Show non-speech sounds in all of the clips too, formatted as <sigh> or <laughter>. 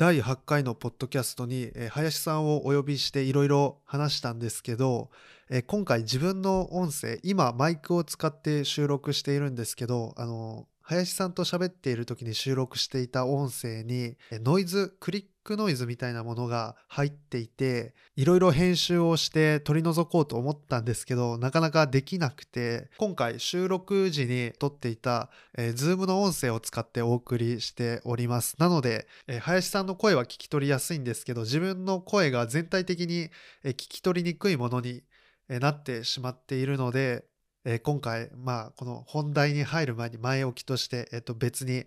第8回のポッドキャストに、え林さんをお呼びしていろいろ話したんですけど、え今回自分の音声今マイクを使って収録しているんですけどあの林さんと喋っている時に収録していた音声にノイズクリックノイズみたいなものが入っていていろいろ編集をして取り除こうと思ったんですけどなかなかできなくて今回収録時に撮っていたえー、Zoom の音声を使ってお送りしております。なので、えー林さんの声は聞き取りやすいんですけど、自分の声が全体的に、えー聞き取りにくいものに、えなってしまっているので、えー今回、まあ、この本題に入る前に前置きとして、えっと別に、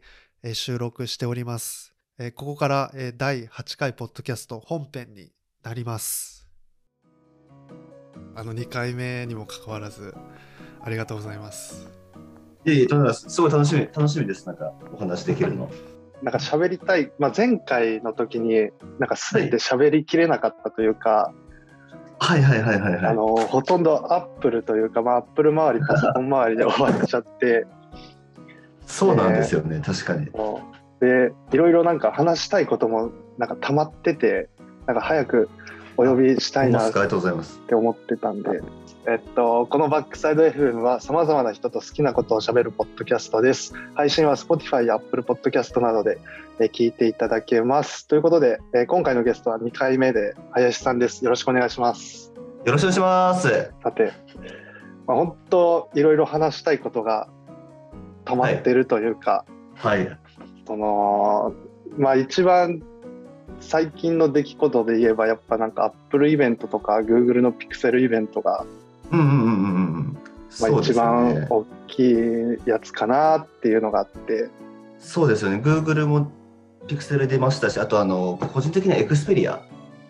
収録しております。えーここから、えー第8回ポッドキャスト本編になります。あの2回目にもかかわらず、ありがとうございます。いえいえ、とんでもないですすごい楽しみ、楽しみです。なんか、お話できるの。<laughs> なんか喋りたい、まあ、前回の時になんか全て喋りきれなかったというか、はいはいはいはいはい。あのほとんどアップルというか、まあ、アップル周りパソコン周りで終わっちゃって <laughs> そうなんですよね、確かに。でいろいろなんか話したいこともなんか溜まっててなんか早くお呼びしたいなっ。て思ってたんで、えっと、このバックサイド FM はさまざまな人と好きなことをしゃべるポッドキャストです。配信は Spotify や Apple Podcast などでえー聞いていただけます。ということで、えー今回のゲストは2回目で林さんです。よろしくお願いします。よろしくお願いします。さて、まあ、本当いろいろ話したいことが溜まってるというか、はい。そのまあ一番最近の出来事で言えばやっぱなんか Apple イベントとか Google の Pixel イベントがうんうんうんうんうん。まあ、一番ね。大きいやつかなっていうのがあって、そうですよね。Google も Pixel 出ましたし、あとあの、個人的には Xperia、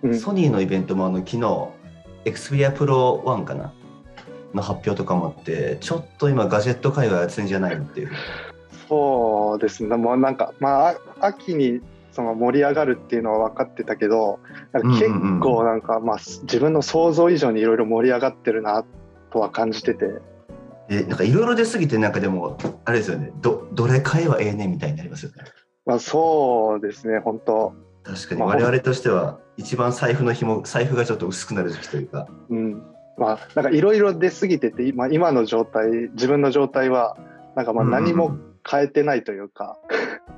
うんソニーのイベントもあの昨日、Xperia Pro 1かな？の発表とかもあって、ちょっと今ガジェット界隈熱いんじゃないのっていう。そうですね。もうなんかまああ秋にその盛り上がるっていうのは分かってたけど結構なんか、まあ、自分の想像以上にいろいろ盛り上がってるなとは感じてて。でなんかいろいろ出すぎてなんかでもあれですよね。どどれ買えばええねんみたいになりますよね。まあそうですね本当。確かに。まあ我々としては一番財布の紐財布がちょっと薄くなる時期というか。うん。まあなんかいろいろ出過ぎてて今今の状態自分の状態はなんかまあうんうん変えてないというか、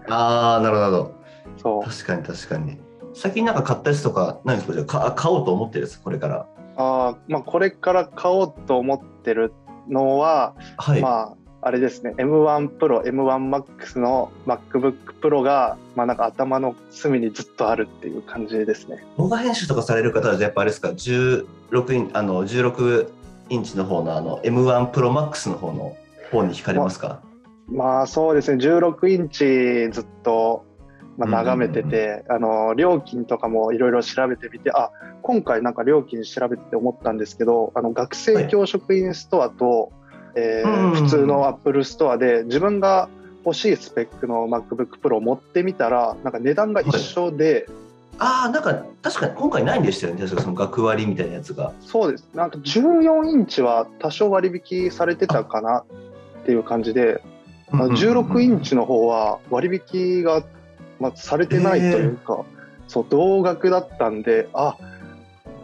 ああなるほど。そう。確かに確かに。最近なんか買ったやつとか何ですか？じゃあか買おうと思ってるんですこれから。あーまあこれから買おうと思ってるのは、はい、まああれですね。M1 Pro M1Max の MacBook Pro がまあなんか頭の隅にずっとあるっていう感じですね。動画編集とかされる方はやっぱあれですか？16インあの16インチの方のあの M1 Pro Max の方の方に惹かれますか？まあそうですね16インチずっとまあ眺めてて、あの料金とかもいろいろ調べてみてあ今回なんか料金調べてて思ったんですけどあの学生教職員ストアと、えーうんうんうん普通のアップルストアで自分が欲しいスペックの MacBook Pro を盛ってみたらなんか値段が一緒で、ああなんか確かに今回ないんでしたよね。確かその学割みたいなやつが。そうです。なんか14インチは多少割引されてたかなっていう感じで、あの16インチの方は割引が、まあ、されてないというか、そう同額だったんであ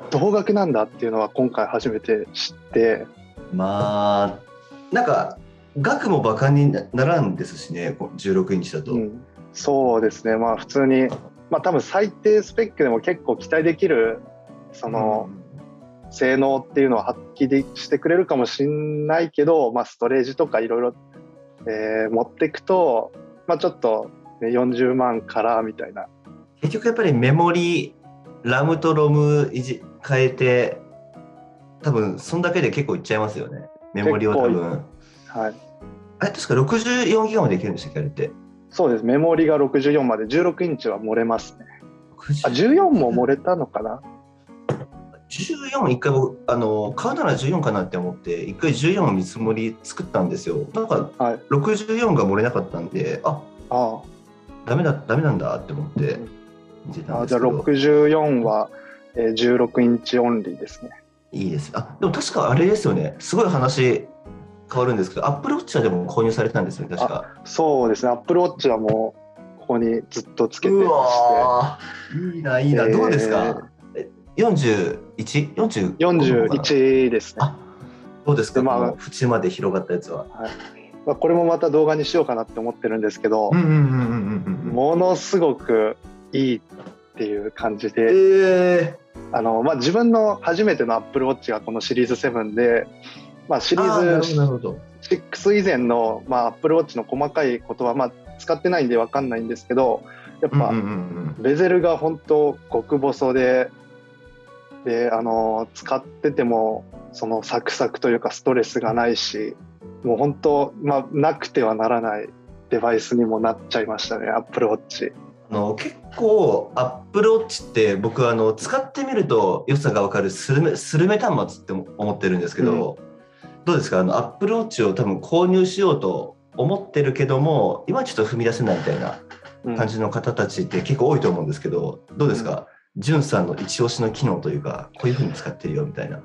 同額なんだっていうのは今回初めて知って。まあなんか額もバカにならんですしねこう16インチだと、うん、そうですね。まあ普通にまあ多分最低スペックでも結構期待できるその性能っていうのは発揮でしてくれるかもしれないけど、まあ、ストレージとかいろいろえー持っていくと、まあ、ちょっと、ね、40万からみたいな。結局やっぱりメモリラムとロムいじ変えて多分そんだけで結構いっちゃいますよね。メモリを多結分。はい。あれ確か64ギガまでいけるんでしたっけあれって？そうです。メモリが64まで16インチは盛れますね。あ14も盛れたのかな？14一回僕あの買うなら14かなって思って一回14の見積もり作ったんですよ。なんかはい。64が盛れなかったんでああダメだダメなんだって思って見てたんあじゃあですけど64は、えー16インチオンリーですね。いいです。あでも確かあれですよね。すごい話変わるんですけどアップルウォッチはでも購入されたんですよね確か。そうですね。アップルウォッチはもうこにずっとつけてうまして。いいないいな、えーどうですか？え 41?40? 41ですね。あどうですか、でまあ縁まで広がったやつは。まあ、これもまた動画にしようかなって思ってるんですけど。ものすごくいいっていう感じえで、ー、あのまあ、自分の初めての Apple Watch がこのシリーズ7で、まあ、シリあーズほどなるほど。6以前の、まあ、Apple Watch の細かいことは、まあ、使ってないんで分かんないんですけどやっぱ、うんうんうんベゼルが本当極細でであの使っててもそのサクサクというかストレスがないしもう本当、まあ、なくてはならないデバイスにもなっちゃいましたね Apple Watch。あの結構 Apple Watch って僕あの使ってみると良さが分かるスルメスルメ端末って思ってるんですけど、どうですか？あの Apple Watch を多分購入しようと思ってるけども今ちょっと踏み出せないみたいなうん。感じの方たちって結構多いと思うんですけどどうですか、じゅんさんの一押しの機能というかこういうふうに使ってるよみたいな。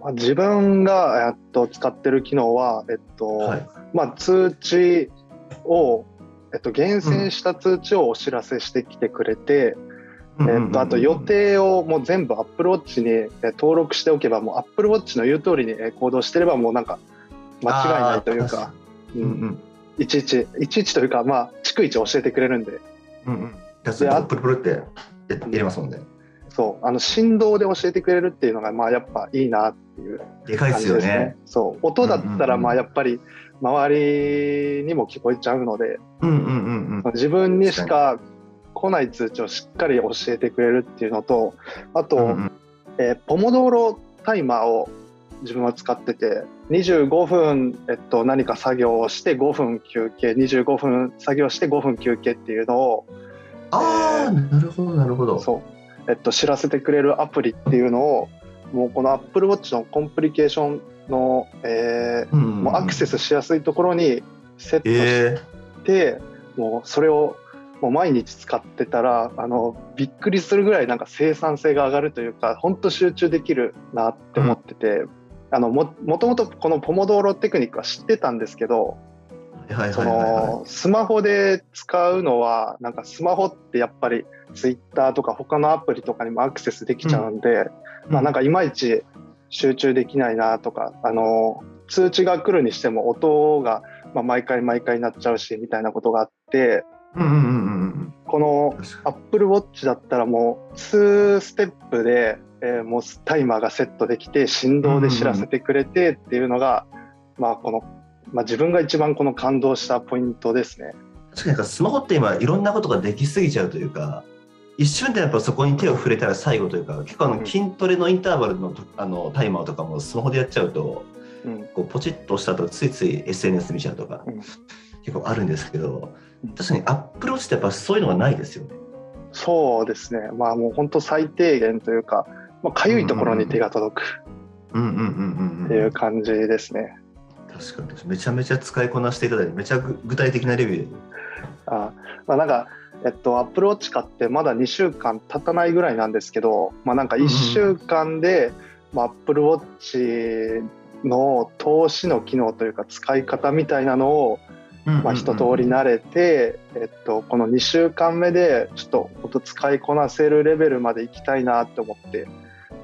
まあ自分が、えっと、使ってる機能は、えっとはい、まあ、通知を、えっと、厳選した通知をお知らせしてきてくれて、えっと、あと予定をもう全部 Apple Watch にえ登録しておけばもう Apple Watch の言う通りにえ行動してればもうなんか間違いないというか、ううん。んうん。いちいちいちいちというかまあ逐一教えてくれるんで。うんうん。だってあプルプルってそうあの振動で教えてくれるっていうのがまあやっぱいいなっていうでかいですよ感じですね。ね。そう音だったらまあやっぱり周りにも聞こえちゃうのでうんうんうんうん。自分にしか来ない通知をしっかり教えてくれるっていうのとあと、うんうんえーポモドーロタイマーを自分は使ってて25分、えっと、何か作業をして5分休憩25分作業して5分休憩っていうのをああ、なるほどなるほど。そう、えっと、知らせてくれるアプリっていうのをもうこの Apple Watch のコンプリケーションの、えーうんうんうん。もうアクセスしやすいところにセットしえて、もうそれをもう毎日使ってたらあのびっくりするぐらいなんか生産性が上がるというか本当集中できるなって思ってて、あのももともとこのポモドーロテクニックは知ってたんですけど、そのスマホで使うのはなんかスマホってやっぱりツイッターとか他のアプリとかにもアクセスできちゃうんで、い。まあなんかいまいち集中できないなとかあの通知が来るにしても音がまあ毎回毎回なっちゃうしみたいなことがあってうんうんうんうんこの Apple Watch だったらもう2ステップで、えーもうタイマーがセットできて振動で知らせてくれてっていうのが、まあこの、まあ、自分が一番この感動したポイントですね。に確かにスマホって今いろんなことができすぎちゃうというか一瞬でやっぱそこに手を触れたら最後というか結構あうんの筋トレのインターバルのとあのタイマーとかもスマホでやっちゃうとうんこうポチッと押した後ついつい SNS 見ちゃうとかうん結構あるんですけど確かにアップローチってやっぱそういうのがないですよね。そうですね。まあもう本当最低限というか、まあ、かゆいところに手が届くうんうんうんうんっていう感じですね。確かに。めちゃめちゃ使いこなしていただいてめちゃぐ具体的なレビュー。あまあ、なんか、えっと、アップルウォッチ買ってまだ2週間経たないぐらいなんですけど、まあ、なんか1週間で、まあ、アップルウォッチの投資の機能というか使い方みたいなのを、まあ、一通り慣れて、えっと、この2週間目でちょっと本当使いこなせるレベルまで行きたいなって思って、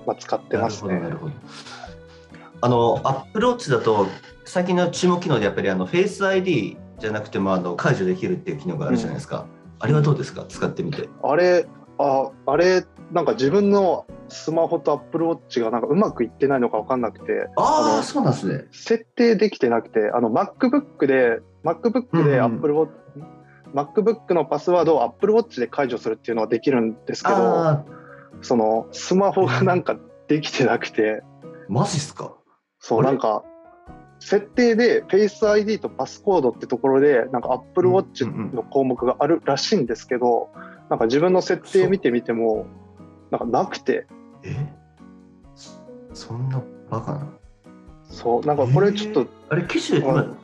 まあ、使ってますね。なるほどなるほど。あのアップローチだと最近の注目機能でやっぱりあのフェイス ID じゃなくてもあの解除できるっていう機能があるじゃないですか、あれはどうですか？使ってみて。あれああれなんか自分のスマホとアップルウォッチがなんかうまくいってないのか分かんなくてああそうなんですね。設定できてなくてあの MacBook で MacBook でうんうん。Apple Watch、MacBook のパスワードを Apple Watch で解除するっていうのはできるんですけどあそのスマホがなんかできてなくて。ーマジっすか？そうなんか設定で Face ID とパスコードってところでなんか Apple Watch うんうんうん。の項目があるらしいんですけどなんか自分の設定見てみてもなんかなくて。え？そんなバカなそうなんかこれちょっとえー？あれ機種今うん。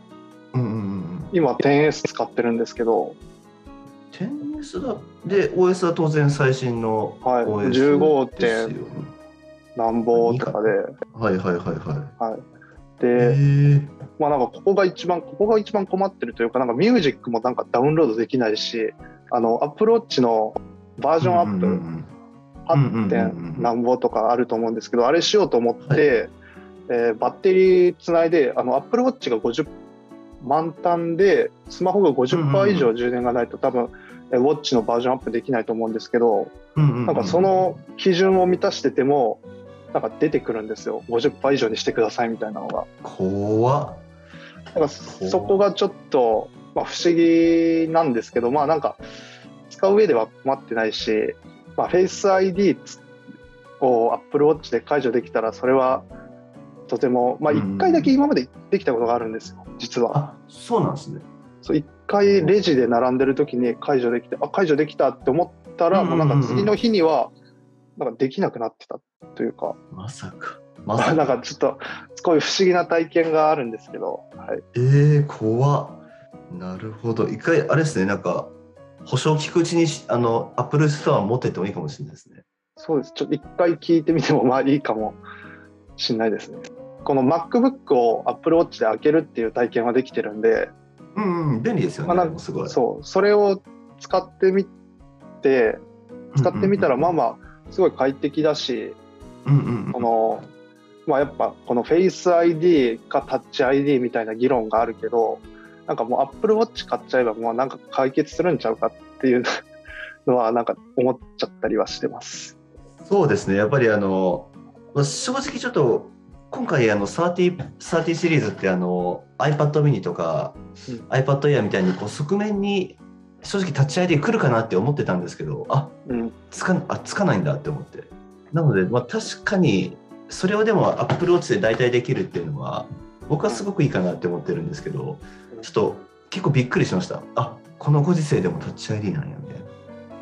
うんうんうんうん。今 10S 使ってるんですけど。10S だ。で OS は当然最新のはい OS 15ですよ点ねなんぼとかで。はいはいはいはい。はいまあなんかここが一番ここが一番困ってるというかなんかミュージックもなんかダウンロードできないしあの、アップルウォッチのバージョンアップ、うんうんうん8うんうんうんう点ん何ぼとかあると思うんですけど、あれしようと思って、えーバッテリーつないで、あの、アップルウォッチが50満タンで、スマホが50%以上充電がないと、多分、えーウォッチのバージョンアップできないと思うんですけど、うんうんうんなんかその基準を満たしてても、なんか出てくるんですよ。50%以上にしてくださいみたいなのが。怖っだからそこがちょっと、まあ、不思議なんですけど、まあなんか使う上では困ってないし、まあ、Face ID を Apple Watch で解除できたらそれはとても、まあうん1回だけ今までできたことがあるんですよ、実は。あそうなんですねそう1回レジで並んでる時に解除できて、あ、解除できたって思ったら、うんもうなんか次の日には、なんかできなくなってたというか、まさか。まさなんかかちょっと、こういう不思議な体験があるんですけど、はい。えー、怖っ。なるほど。一回あれですね。なんか保証効くうちにしあのアップルストア持ってってもいいかもしれないですね。そうです。ちょっと一回聞いてみてもまあいいかもしれないですね。この MacBook を Apple Watch で開けるっていう体験はできてるんで、うんうん。便利ですよね、まあなんかすごい。そう、それを使ってみて、使ってみたらまあまあ、すごい快適だし、うんうんうん。この、まあやっぱこの Face ID か Touch ID みたいな議論があるけど、なんかもう Apple Watch 買っちゃえばもうなんか解決するんちゃうかっていうのは <laughs> なんか思っちゃったりはしてます。そうですね。やっぱりあのまあ正直ちょっと今回あの30 30シリーズってあの iPad mini とか、うん。iPad Air みたいにこう側面に正直タッチ ID 来るかなって思ってたんですけどあうん。つかあつかないんだって思って。なので、まあ、確かにそれをでも Apple Watch で代替できるっていうのは僕はすごくいいかなって思ってるんですけどちょっと結構びっくりしました。あこのご時世でもタッチ ID なんやみたいな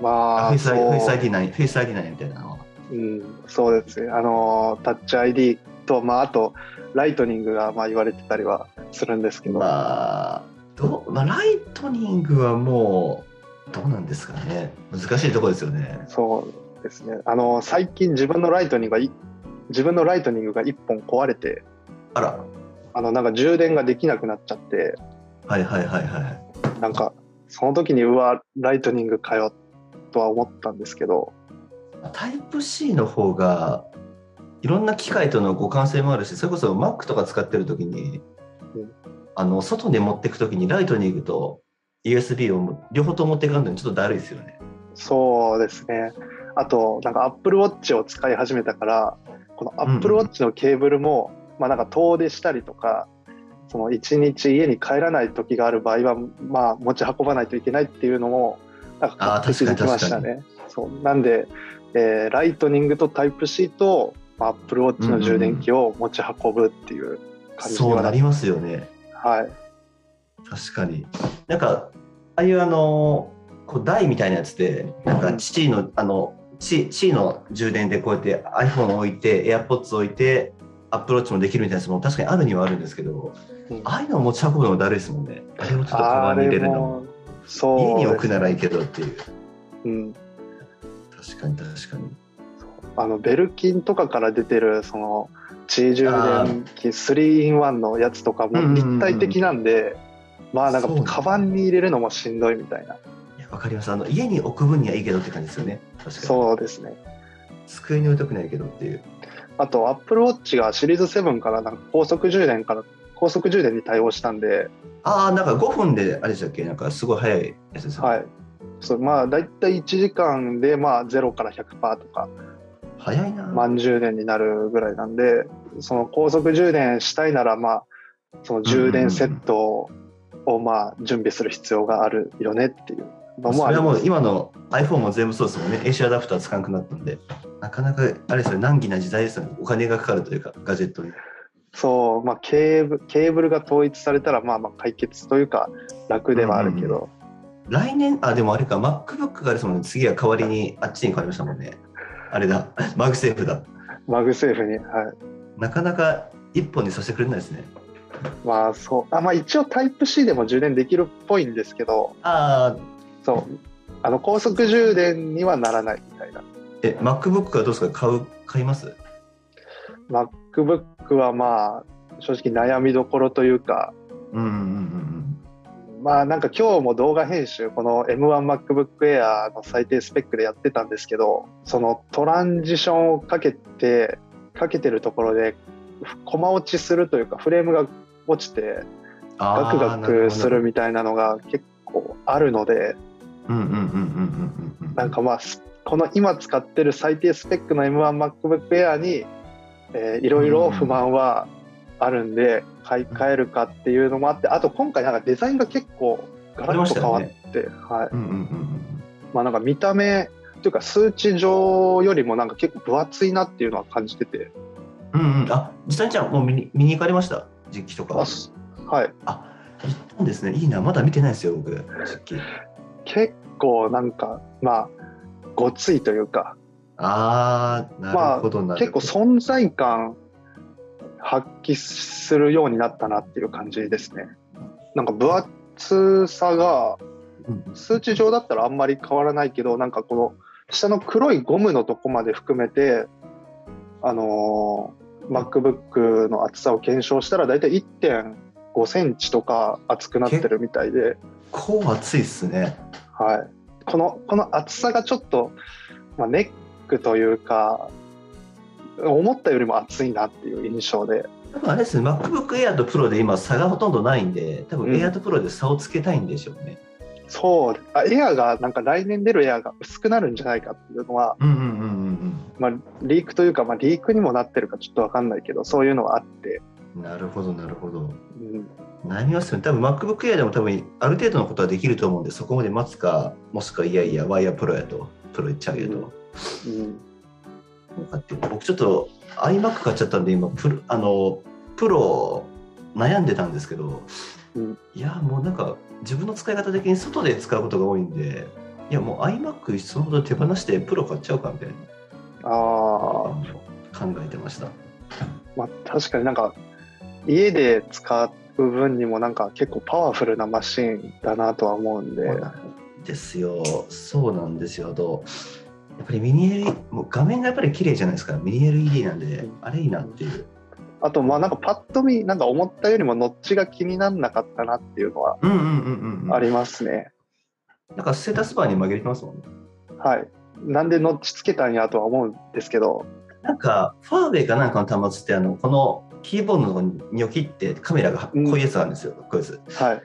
まあ、あフェイス ID なんやフェイス ID なんやみたいなのは。うん、そうですね。あの、タッチ ID と、まあ、あと、ライトニングがまあ言われてたりはするんですけど、まあどう、まあ、ライトニングはもうどうなんですかね。難しいところですよね。そうですね。あの、最近自分のライトニングがい、自分のライトニングが1本壊れて、あら。あの、なんか充電ができなくなっちゃって、はいはいはいはい。なんか、その時に、うわ、ライトニングかよ、とは思ったんですけど、タイプ C の方がいろんな機械との互換性もあるしそれこそ Mac とか使ってる時に、うんあの外に持っていく時にライトニングと USB を両方とも持っていかんのにちょっとだるいですよね。そうですね。あと、なんか Apple Watch を使い始めたから、この Apple うんうん Watch のケーブルも、まあなんか遠出したりとか、その一日家に帰らない時がある場合は、まあ持ち運ばないといけないっていうのも、なんか確認できましたね。そう。なんで、えーライトニングとタイプ C と、まあ、Apple Watch の充電器を持ち運ぶっていう感じにそうはななりますよね。はい。確かに。なんか、ああいうあの、こう台みたいなやつで、なんか父の、あの、父父の充電でこうやって iPhone を置いて、AirPods を置いて、Apple Watch もできるみたいなやつも確かにあるにはあるんですけど、うんああいうのを持ち運ぶのもだるいですもんね。あれをちょっとカバあンに入れれるのも。も、そう家に置くならいいけどっていう。うん。確かに確かに。あのベルキンとかから出てるその地充電器 3in1 のやつとかも立体的なんで、まあなんかそうなんだカバンに入れるのもしんどいみたいな。わかります。あの家に置く分にはいいけどって感じですよね。確かに。そうですね。机に置いとくないけどっていう。あと Apple Watch がシリーズ7からなんか高速充電から高速充電に対応したんで、ああ、なんか5分であれでしたっけ？なんかすごい早いやつですよね。はい。そうまあ大体1時間でまあ0から100%とか早いな。満充電になるぐらいなんで、その高速充電したいならまあその充電セットをまあ準備する必要があるよねっていうのもそれはもうあります。今の iPhone も全部そうですもんね。AC アダプター使わなくなったんで、なかなかあれですよね、難儀な時代ですよね。お金がかかるというか、ガジェットに。そう、まあケーブケーブルが統一されたらまあまあ解決というか楽ではあるけど、来年、あ、でもあれか、MacBook があれですもんね。次は代わりにあっちに変わりましたもんね。あれだ、マグセーフだ。マグセーフに、はい。なかなか一本にさせてくれないですね。まあそう、あまあ一応タイプ C でも充電できるっぽいんですけど、ああ、そう、あの高速充電にはならないみたいな。え、MacBook はどうですか？買う、買います？MacBook はまあ正直悩みどころというか、うんうんうんまあなんか今日も動画編集この M1MacBook Air の最低スペックでやってたんですけどそのトランジションをかけてかけてるところでコマ落ちするというかフレームが落ちてガクガクするみたいなのが結構あるのでなんかまあこの今使ってる最低スペックの M1MacBook Air に、えー、いろいろ不満はあるんで買い替えるかっていうのもあってあと今回なんかデザインが結構ガラッと変わって、はい。まあなんか見た目というか数値上よりもなんか結構分厚いなっていうのは感じてて。うんうん。あ実際にじゃあもう見に見に行かれました？実機とか。はい。あ行ったんですね。いいな。まだ見てないですよ僕。実機。結構なんかまあごついというか。ああなるほど。まあ、結構存在感発揮するようになったなっていう感じですね。なんか分厚さが数値上だったらあんまり変わらないけどなんかこの下の黒いゴムのとこまで含めてあのー、MacBook の厚さを検証したら大体1.5センチとか厚くなってるみたいで。結構厚いっすね。はい。このこの厚さがちょっと、まあ、ネックというか思ったよりも厚いなっていう印象で。多分あれですね、MacBook Air と Pro で今差がほとんどないんで、多分 Air と Pro で差をつけたいんでしょうね。うん、そう、あ Air がなんか来年出る Air が薄くなるんじゃないかっていうのは、まあ、リークというか、まあ、リークにもなってるかちょっと分かんないけど、そういうのがあって。なるほど、なるほど。うん、悩みますよね。多分 MacBook Air でも多分ある程度のことはできると思うんで、そこまで待つか、もしくは、いやいや、ワイヤープロやと、プロいっちゃうよと。うん僕ちょっと iMac 買っちゃったんで今プロあのプロ悩んでたんですけど、うん、いやもうなんか自分の使い方的に外で使うことが多いんでいやもう iMac そのほど手放してプロ買っちゃうかみたいなあ考えてました、まあ、確かになんか家で使う分にもなんか結構パワフルなマシンだなとは思うんで。ですよ。そうなんですよ。とやっぱりミニ LED もう画面がやっぱり綺麗じゃないですか。ミニ LED なんで、あれいいなっていう。あとまあなんかパッと見なんか思ったよりもノッチが気にならなかったなっていうのはありますね、なんかステータスバーに紛れてますもんね。はい。なんでノッチつけたんやとは思うんですけど。なんかファーウェイかなんかの端末ってあのこのキーボードのとこにニョキってカメラがこういうやつあるんですよ、こういうやつ。はい。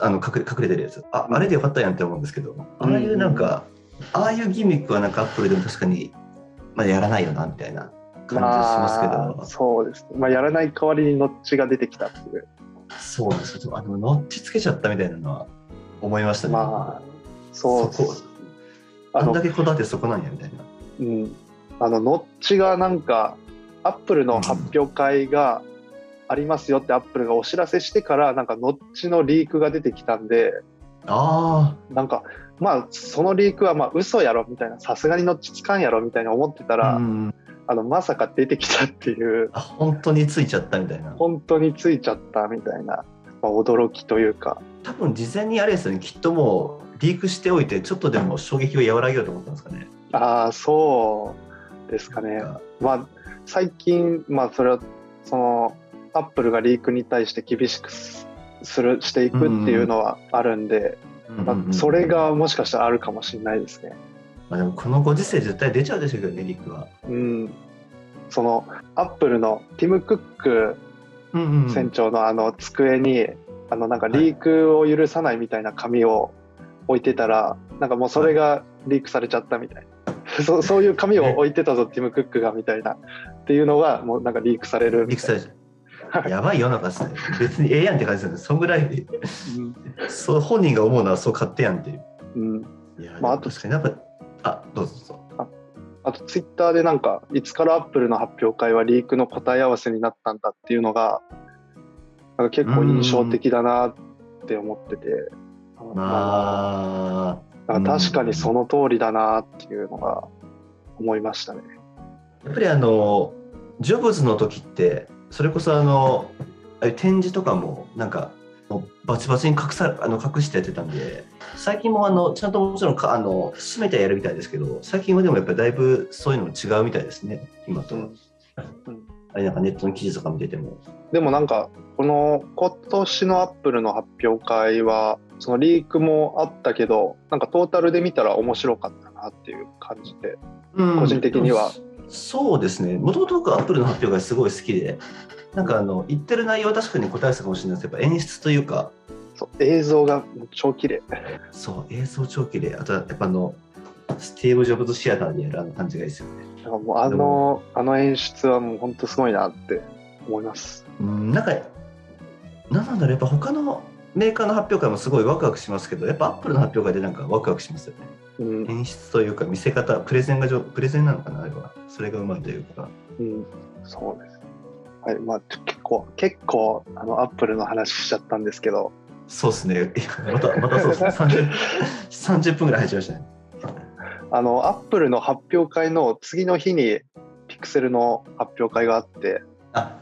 あの隠れ隠れてるやつ。あ、あれでよかったやんって思うんですけど、ああいうなんか、ああいうギミックはなんかアップルでも確かに、まあ、やらないよなみたいな感じしますけど、まあ、そうですね、まあ、やらない代わりにノッチが出てきたっていう。そうなんですよ。あのノッチつけちゃったみたいなのは思いましたね。まあそうそこあんだけこだわってそこなんやみたいな。うん。あのノッチがなんかアップルの発表会がありますよってアップルがお知らせしてからなんかノッチのリークが出てきたんでああなんかまあそのリークはまあ嘘やろみたいなさすがにのっちつかんやろみたいに思ってたら、うん、あのまさか出てきたっていう。あ本当についちゃったみたいな。本当についちゃったみたいな、まあ、驚きというか。多分事前にあれですよねきっともうリークしておいてちょっとでも衝撃を和らげようと思ったんですかね。ああそうですかね。まあ最近まあそれはそのアップルがリークに対して厳しくするしていくっていうのはあるんで、まあ、それがもしかしたらあるかもしれないですね。まあ、でもこのご時世絶対出ちゃうでしょうけどね、リックは。うん。そのアップルのティム・クック船長のあの机に、あのなんかリークを許さないみたいな紙を置いてたら、なんかもうそれがリークされちゃったみたいな。<laughs> そそういう紙を置いてたぞ、ティム・クックがみたいなっていうのがもうなんかリークされるリークされちゃう <laughs> やばい世の中ですね。別にええやんって感じですよね。そんぐらいで、うん、そう本人が思うのはそう勝手やんっていう。うん、いや、まあ、あと確かになんか、あどうぞどうぞ。ああとツイッターでなんか、いつからアップルの発表会はリークの答え合わせになったんだっていうのが、なんか結構印象的だなって思ってて、まあ、確かにその通りだなっていうのが思いましたね。やっぱりあの、ジョブズの時って、それこそあの展示とかもなんかもうバチバチに隠さあの隠してやってたんで最近もあのちゃんともちろんかあの進めてやるみたいですけど最近はでもやっぱりだいぶそういうのも違うみたいですね今と、うん、あれなんかネットの記事とか見てても。でもなんかこの今年のアップルの発表会はそのリークもあったけどなんかトータルで見たら面白かったなっていう感じでうん。個人的にはそうですね。もともと僕アップルの発表会すごい好きでなんかあの言ってる内容は確かに答えてたかもしれないです。けどやっぱ演出というか。そう映像が超綺麗。そう映像超綺麗。あとはやっぱあのスティーブ・ジョブズシアターでやるあの感じがいいですよね。なんかもうあのあの演出はもう本当すごいなって思います。うんなんかなんなんだろう。やっぱ他のメーカーの発表会もすごいワクワクしますけどやっぱアップルの発表会でなんかワクワクしますよね。うん、演出というか見せ方プレゼンが上プレゼンなのかなあれは。それがうまいというか。うん、そうです。はいまあ結構結構あのアップルの話しちゃったんですけど。そうですね。またまたそうですね。<laughs> 30, 30分ぐらい入っちゃいましたね。あのアップルの発表会の次の日にピクセルの発表会があって。あ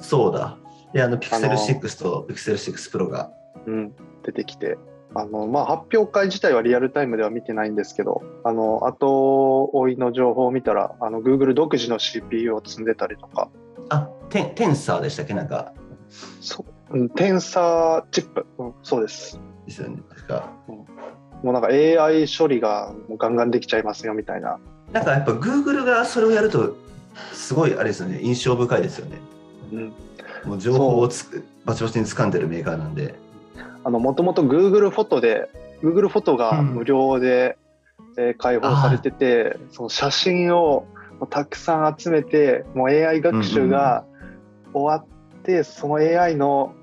そうだであのピクセル6とピクセル6プロが。うん、出てきて。あの、まあ、発表会自体はリアルタイムでは見てないんですけどあの後追いの情報を見たらあの Google 独自の CPU を積んでたりとか。あテンテンサーでしたっけ？なんか。そううんテンサーチップ、うん、そうです。ですよね。確か。もうなんか AI 処理がもうガンガンできちゃいますよみたいな、なんかやっぱ Google がそれをやるとすごいあれですよね。印象深いですよね。うん、もう情報をつくバチバチに掴んでるメーカーなんで。あのもともと Google フォトで Google フォトが無料で、えー開放されててその写真をたくさん集めてもう AI 学習が終わって、その AI の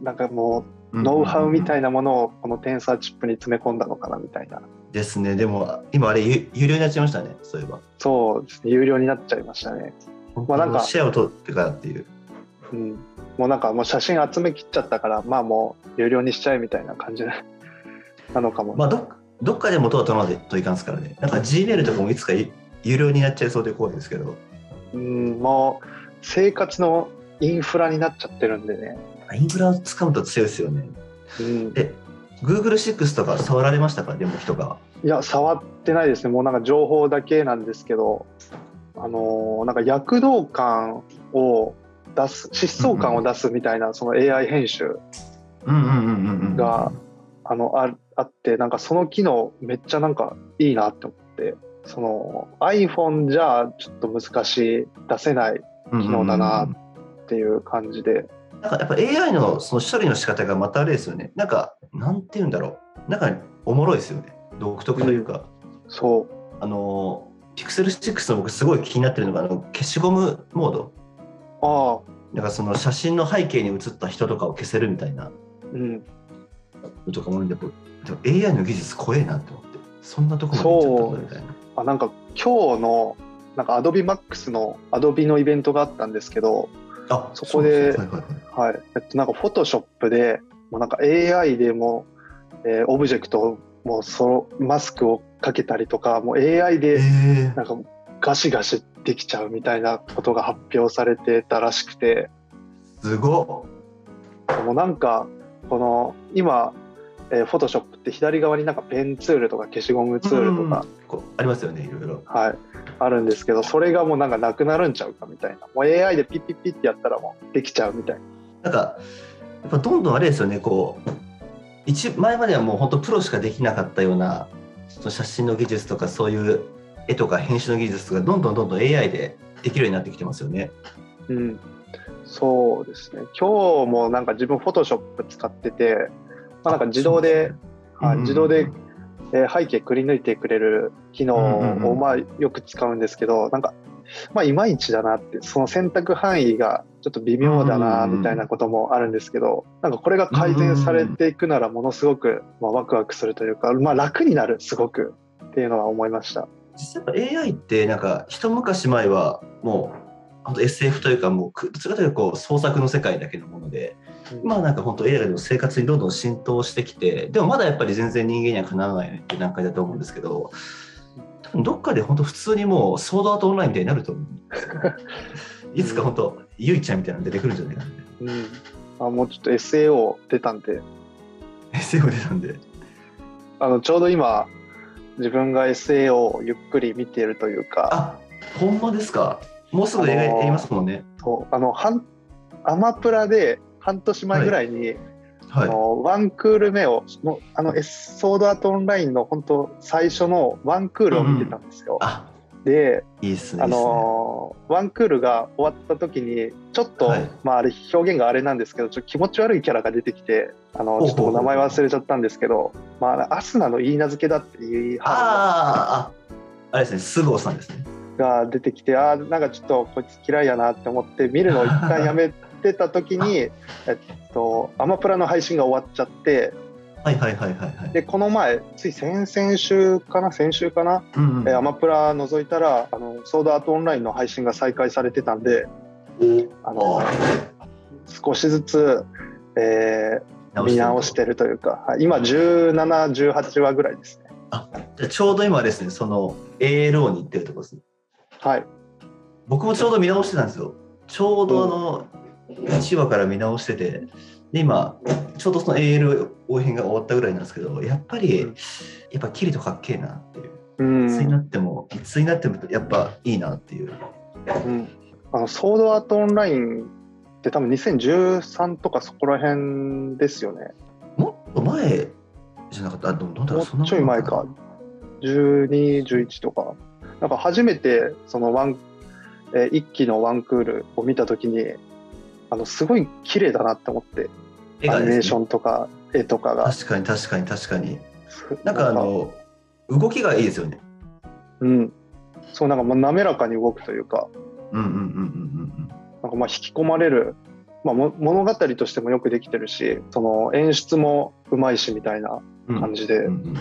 なんかもうノウハウみたいいなものをこのテンサーチップに詰め込んだのかなみたいな。ですね。でも今あれ有有料になっちゃいましたねそういえば。そうですね。有料になっちゃいましたね、まあなんかシェアを取ってからっていううん、もうなんかもう写真集めきっちゃったからまあもう有料にしちゃえみたいな感じな <laughs> なのかも、まあどっどっかで元は取らないといかんですからね。なんか Gmail とかもいつかい有料になっちゃいそうで怖いですけど。うん、もう生活のインフラになっちゃってるんでね。インフラを掴むと強いですよね。うん、え Google6 とか触られましたか？でも人が。いや、触ってないですね。もうなんか情報だけなんですけど、あのーなんか躍動感を出す、疾走感を出すみたいな、その AI 編集が、あの、ああって、なんかその機能めっちゃなんかいいなって思って、その iPhone じゃちょっと難しい、出せない機能だなっていう感じで、なんかやっぱ AI のその処理の仕方がまたあれですよね。なんか、なんて言うんだろう。なんかおもろいですよね。独特というか。そう。あの、Pixel 6の僕すごい気になってるのが、あの消しゴムモード。ああ、なんかその写真の背景に写った人とかを消せるみたいな。うん。のとかもあるんで、僕でも AI の技術怖えなって思って。そんなとこまで行っちゃったんだみたいな。あなんか今日のなんか AdobeMax の Adobe のイベントがあったんですけど、あそこではいはいはいはい。えっと、なんか Photoshop でもうなんか AI でも、えーオブジェクトをもうそのマスクをかけたりとかもう AI えでー。なんかガシガシできちゃうみたいなことが発表されてたらしくて。すごもうなんかこの今、えー、Photoshop って左側になんかペンツールとか消しゴムっツールとか、ありますよね、いろいろ。はい、あるんですけどそれがもうなんかなくなるんちゃうかみたいな。もう AI でピッピッピッってやったらもうできちゃうみたいな。なんか、やっぱどんどんあれですよね、こう、一前まではもう本当プロしかできなかったような、その写真の技術とかそういう絵とか編集の技術がどんどんどんどん AI でできるようになってきてますよね。うん、そうですね。今日もなんか自分 Photoshop 使ってて、まあ、なんか自動ではいうん自動で、えー背景くり抜いてくれる機能うんうんうん。をまあよく使うんですけどなんかまあいまいちだなってその選択範囲がちょっと微妙だなうんうんうんみたいなこともあるんですけどなんかこれが改善されていくならものすごくまあワクワクするというかまあ楽になるすごくっていうのは思いました。実際やっぱ AI ってなんか一昔前はもう本当 SF というかもうくどちらかというとこう創作の世界だけのもので、まあなんか本当 AI の生活にどんどん浸透してきてでもまだやっぱり全然人間にはかなわないって段階だと思うんですけど多分どっかで本当普通にもうソードアートオンラインみたいになると思うんですよ。いつか本当ゆいちゃんみたいなの出てくるんじゃないかなうん、あもうちょっと SAO 出たんで。SF 出たんで。あのちょうど今自分が SA をゆっくり見ているというかあほんまですか？もうすぐ映画やりますもんね、そうあの半アマプラで半年前ぐらいに、あはい。のワンクール目をもうあのソードアートオンラインの本当最初のワンクールを見てたんですよ。あ、で、いいっすね。あのーワンクールが終わった時にちょっと、はいまああれ表現があれなんですけどちょっと気持ち悪いキャラが出てきてあのちょっとお名前忘れちゃったんですけど、まあ、アスナの言い名付けだって言いあーあ、あれですね、菅生さんですね。が出てきてあーなんかちょっとこいつ嫌いやなって思って見るのを一旦やめてた時に <laughs> えっとアマプラの配信が終わっちゃってはいはいはいはいはい。でこの前つい先々週かな先週かな、うんうんえーアマプラ覗いたらあのソードアートオンラインの配信が再開されてたんであの少しずつ、えー見直してるというか、はい今17、18話ぐらいですね。じゃあちょうど今ですね、その ALO に行ってるところですね。はい。僕もちょうど見直してたんですよ。ちょうどあの、1話から見直してて、で今、ちょうどその AL 応編が終わったぐらいなんですけど、やっぱり、うんやっぱキリトかっけえなっていう。うんいつになっても、いつになってもやっぱいいなっていう。うんあのソードアートオンラインって多分2013とかそこら辺ですよね。もっと前じゃなかった？あどどうだろもうそんなうちょい前か。12、11とか。なんか初めてそのワン、えー一期のワンクールを見たときに、あのすごい綺麗だなって思って、絵がねアニメーションとか絵とかが。確かに確かに確かに。すなんかあの、動きがいいですよね。うん。そうなんかまあ滑らかに動くというか、うんうんうんうんうんなんかまあ引き込まれる、まあ、も物語としてもよくできてるしその演出もうまいしみたいなうんうん。感じで、うんうんうん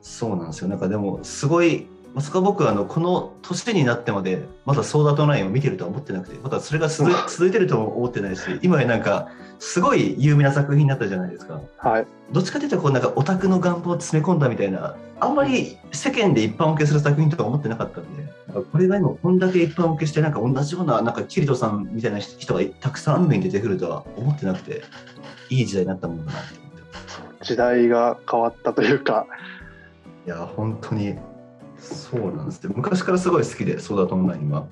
そうなんですよ。なんかでも、すごい、まさか僕はあのこの年になってまで、まだソーダートラインを見てるとは思ってなくて、まだそれが続いてるとも思ってないし、今やなんか、すごい有名な作品になったじゃないですか。はいどっちかというと、こうなんかオタクの願望を詰め込んだみたいな、あんまり世間で一般受けする作品とか思ってなかったんで、これが今、こんだけ一般受けして、なんか同じような、なんかキリトさんみたいな人がたくさんアニメに出てくるとは思ってなくて、いい時代になったものだなって。時代が変わったというかいや、本当に、そうなんですよ。昔からすごい好きで、ソードアートオンラインは。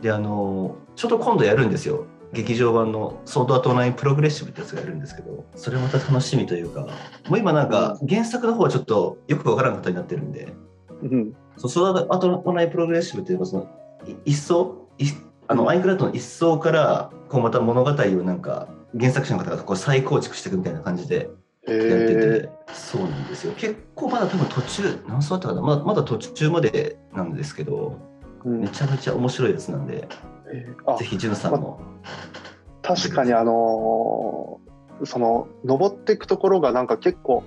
で、あの、ちょっと今度やるんですよ。劇場版のソードアートオンラインプログレッシブってやつがやるんですけど、それまた楽しみというか、もう今なんか原作の方はちょっとよくわからんことになってるんで、うんそうソードアートオンラインプログレッシブっていうか、その、い一層、いあの、アインクラウドの一層から、こうまた物語をなんか、原作者の方がこう再構築していくみたいな感じでへやってて、えそうなんですよ。結構まだ多分途中何層あったかな。まだまだ途中までなんですけどうん。めちゃめちゃ面白いやつなんでえーあぜひさんも。確かにあのーその登っていくところがなんか結構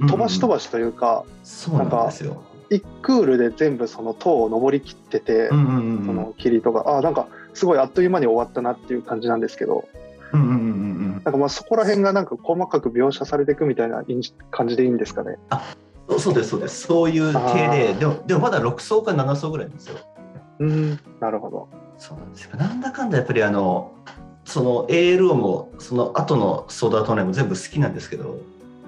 飛ばし飛ばばしというか、そうなんですよ。一クールで全部その塔を登りきってて、うんうんうんうん。そのキリトがあなんかすごいあっという間に終わったなっていう感じなんですけど。うんうんうんうんなんかまあそこら辺がなんか細かく描写されていくみたいな印感じでいいんですかね。そうそうですそうです。そういう系ででもでもまだ6層か7層ぐらいなんですよ。うんなるほど。そうなんですよ。なんだかんだやっぱりあのその ALO もその後のソードアートオンラインも全部好きなんですけど、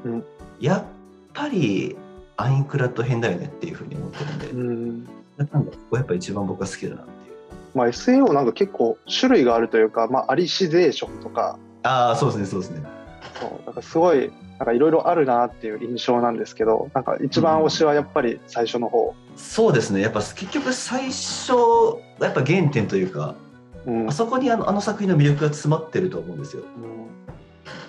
うん。やっぱりアインクラッド編だよねっていうふうに思ってるんで、うん。なんだここやっぱ一番僕が好きだなっていう。まあ、SAO なんか結構種類があるというか、まあ、アリシゼーションとかああそうですねそうですね。そうなんかすごいなんかいろいろあるなっていう印象なんですけどなんか一番推しはやっぱり最初の方。そうですね。やっぱ結局最初がやっぱ原点というかうん。あそこにあのあの作品の魅力が詰まってると思うんですよ。うん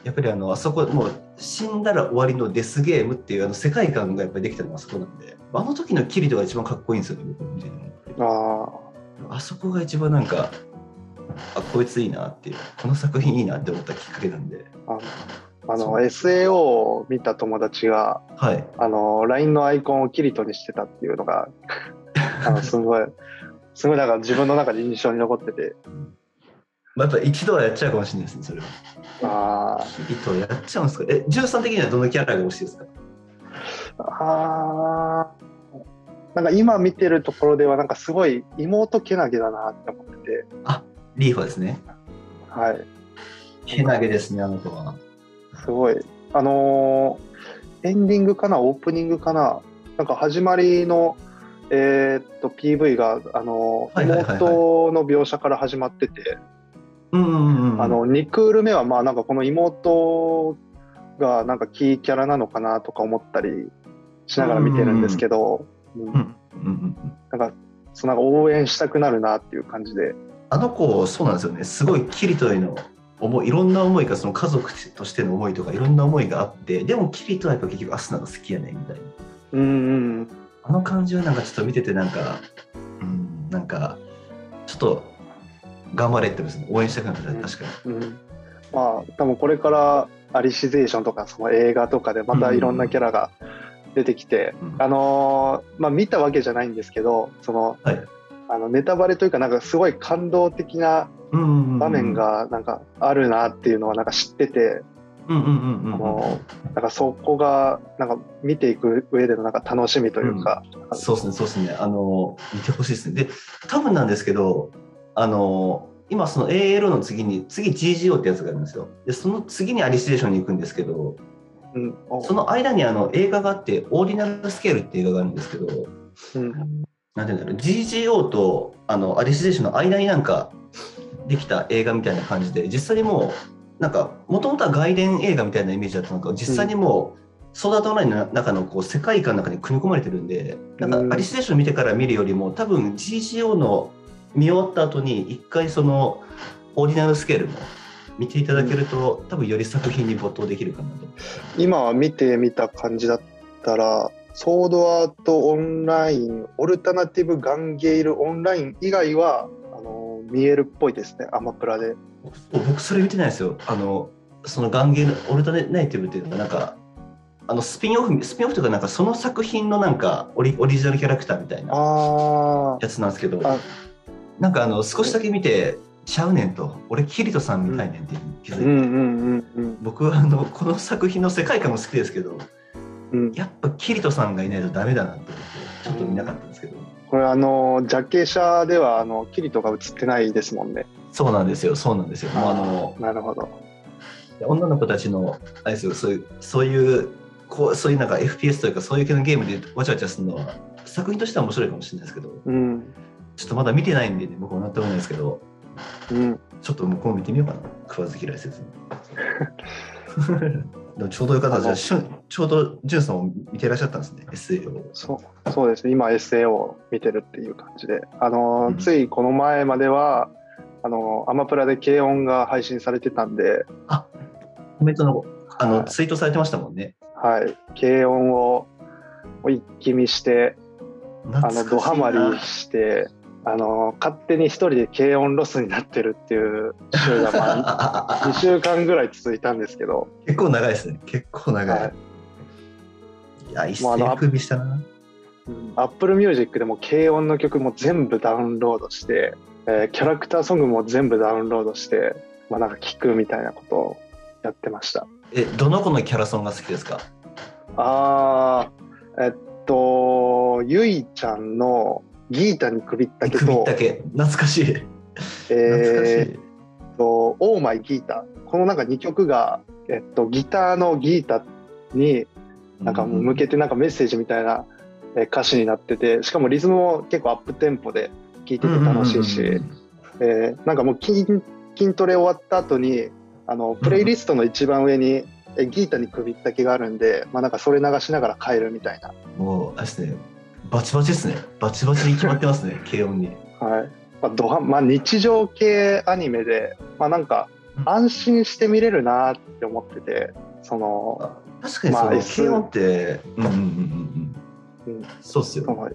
やっぱりあのあそこもう死んだら終わりのデスゲームっていうあの世界観がやっぱりできたのはあそこなんであの時のキリトが一番かっこいいんですよね僕の見てて。もああそこが一番なんかあこいついいなっていう。この作品いいなって思ったきっかけなんで。ああの SAO を見た友達がはい。あの LINE のアイコンをキリトにしてたっていうのが <laughs> あのすごいすごいなんか自分の中で印象に残ってて。まあ、やっぱ一度はやっちゃうかもしれないですねそれは。あキリトやっちゃうんですか？え13的にはどのキャラが推しですか？ーあー。なんか今見てるところではなんかすごい妹けなげだなって思っててリーファですね。はい。けなげですねあの子は。すごい。あのーエンディングかなオープニングかななんか始まりのえーっと PV があのー妹の描写から始まってて、あの2クール目はまあなんかこの妹がなんかキーキャラなのかなとか思ったりしながら見てるんですけど、なんかそうなんか応援したくなるなっていう感じで。あの子そうなんですよね。すごいキリトへの思いいろんな思いがその家族としての思いとかいろんな思いがあってでもキリトはやっぱ結局アスナが好きやねみたいな。うんうんあの感じはなんかちょっと見ててなんかうんなんかちょっと頑張れってですね。応援したくなったうん。確かに。うん、まあ多分これからアリシゼーションとかその映画とかでまたいろんなキャラが出てきて、うん。あのーまあ見たわけじゃないんですけどそのはいあのネタバレというかなんかすごい感動的なうんうんうん場面がなんかあるなっていうのはなんか知ってて、なんかそこがなんか見ていく上でのなんか楽しみというか、そうですね、そうですね。あの、見てほしいですね。で、多分なんですけど、あの、今その ALO の次に、次 GGO ってやつがあるんですよ。で、その次にアリシデーションに行くんですけど、うんおその間にあの映画があって、オーディナルスケールっていう映画があるんですけど、うんなんていうんだろう、GGO とあのアリシデーションの間になんかできた映画みたいな感じで、実際にもう、なんか、もともとは外伝映画みたいなイメージだったのが、実際にもう、ソーダートオンラインの中のこう世界観の中に組み込まれてるんで、なんうん。かアリステーション見てから見るよりも、多分 GGO の見終わった後に、一回そのオーディナルスケールも見ていただけると、多分より作品に没頭できるかなと。今は見てみた感じだったらソードアートオンラインオルタナティブガンゲイルオンライン以外はあの見えるっぽいですね。アマプラで。僕僕それ見てないですよ。あの、そのガンゲール、オルタネイティブっていうのが、なんか、あのスピンオフ、スピンオフというか、なんかその作品のなんかオリオリジナルキャラクターみたいなあやつなんですけどあ、なんかあの少しだけ見て、ちゃうねんと、俺、キリトさんみたいねんって気づいて、僕はあのこの作品の世界観も好きですけど、うん。やっぱキリトさんがいないとダメだなと思って、ちょっと見なかったんですけど、これあのジャケ写ではあのキリトが映ってないですもんね。そうなんですよ、そうなんですよ。もうあのなるほど。女の子たちのあれですよそういうそういうこうそういうなんか FPS というかそういう系のゲームでわちゃわちゃするのは作品としては面白いかもしれないですけどうん。ちょっとまだ見てないんで、ね、僕もなんともないですけどうん。ちょっと向こう見てみようかな。食わず嫌いせずに <laughs> でもちょうどよかったじゃあしゅんちょうどジュンさんも見てらっしゃったんですね。SAO をそうそうです。ね今 SA を見てるっていう感じで。あの、うん。ついこの前まではあのアマプラで軽音が配信されてたんで。コメントのあの、はい。ツイートされてましたもんね。はい。軽音を一気見してあのドハマりしてあの勝手に一人で軽音ロスになってるっていう週が、まあ、2週間ぐらい続いたんですけど、結構長いですね。結構長い、はい。い、や一世首したなアップルミュージックでも軽音の曲も全部ダウンロードして、えーキャラクターソングも全部ダウンロードして、まあ、なんか聴くみたいなことをやってました。えどの子のキャラソンが好きですか？あーえっとゆいちゃんのギータに首ったけと首だ、け。懐かしい。懐かしい、えーっと「オーマイギータ」このなんか2曲が、えっと、ギターのギータになんかもう向けてなんかメッセージみたいなえー歌詞になっててしかもリズムも結構アップテンポで聴いてて楽しいし、えーなんかもう筋筋トレ終わった後にあのプレイリストの一番上に、えーギータに首ったけがあるんで、まあ、なんかそれ流しながら帰るみたいな、もう、あれですね、バチバチですね。バチバチに決まってますね、<laughs> 軽音に。はいまあドハまあ、日常系アニメで、まあ、なんかうん安心して見れるなって思っててそのあ確かにその、まあ軽音って、うんうんうんうんううんん。そうっすよ。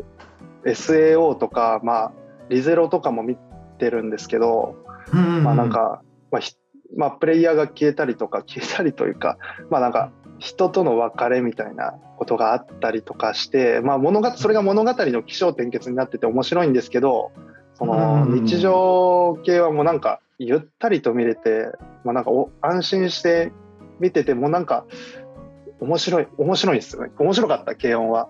SAO とか、まあ、リゼロとかも見てるんですけど、うんうまあなん、か、まあひまあ、プレイヤーが消えたりとか消えたりというかまあなんか人との別れみたいなことがあったりとかして、まあ、物語それが物語の起承転結になってて面白いんですけどそのうん日常系はもうなんかゆったりと見れて、まあ、なんかお安心して見ててもうなんか面白い面白いですよね面白かった軽音は。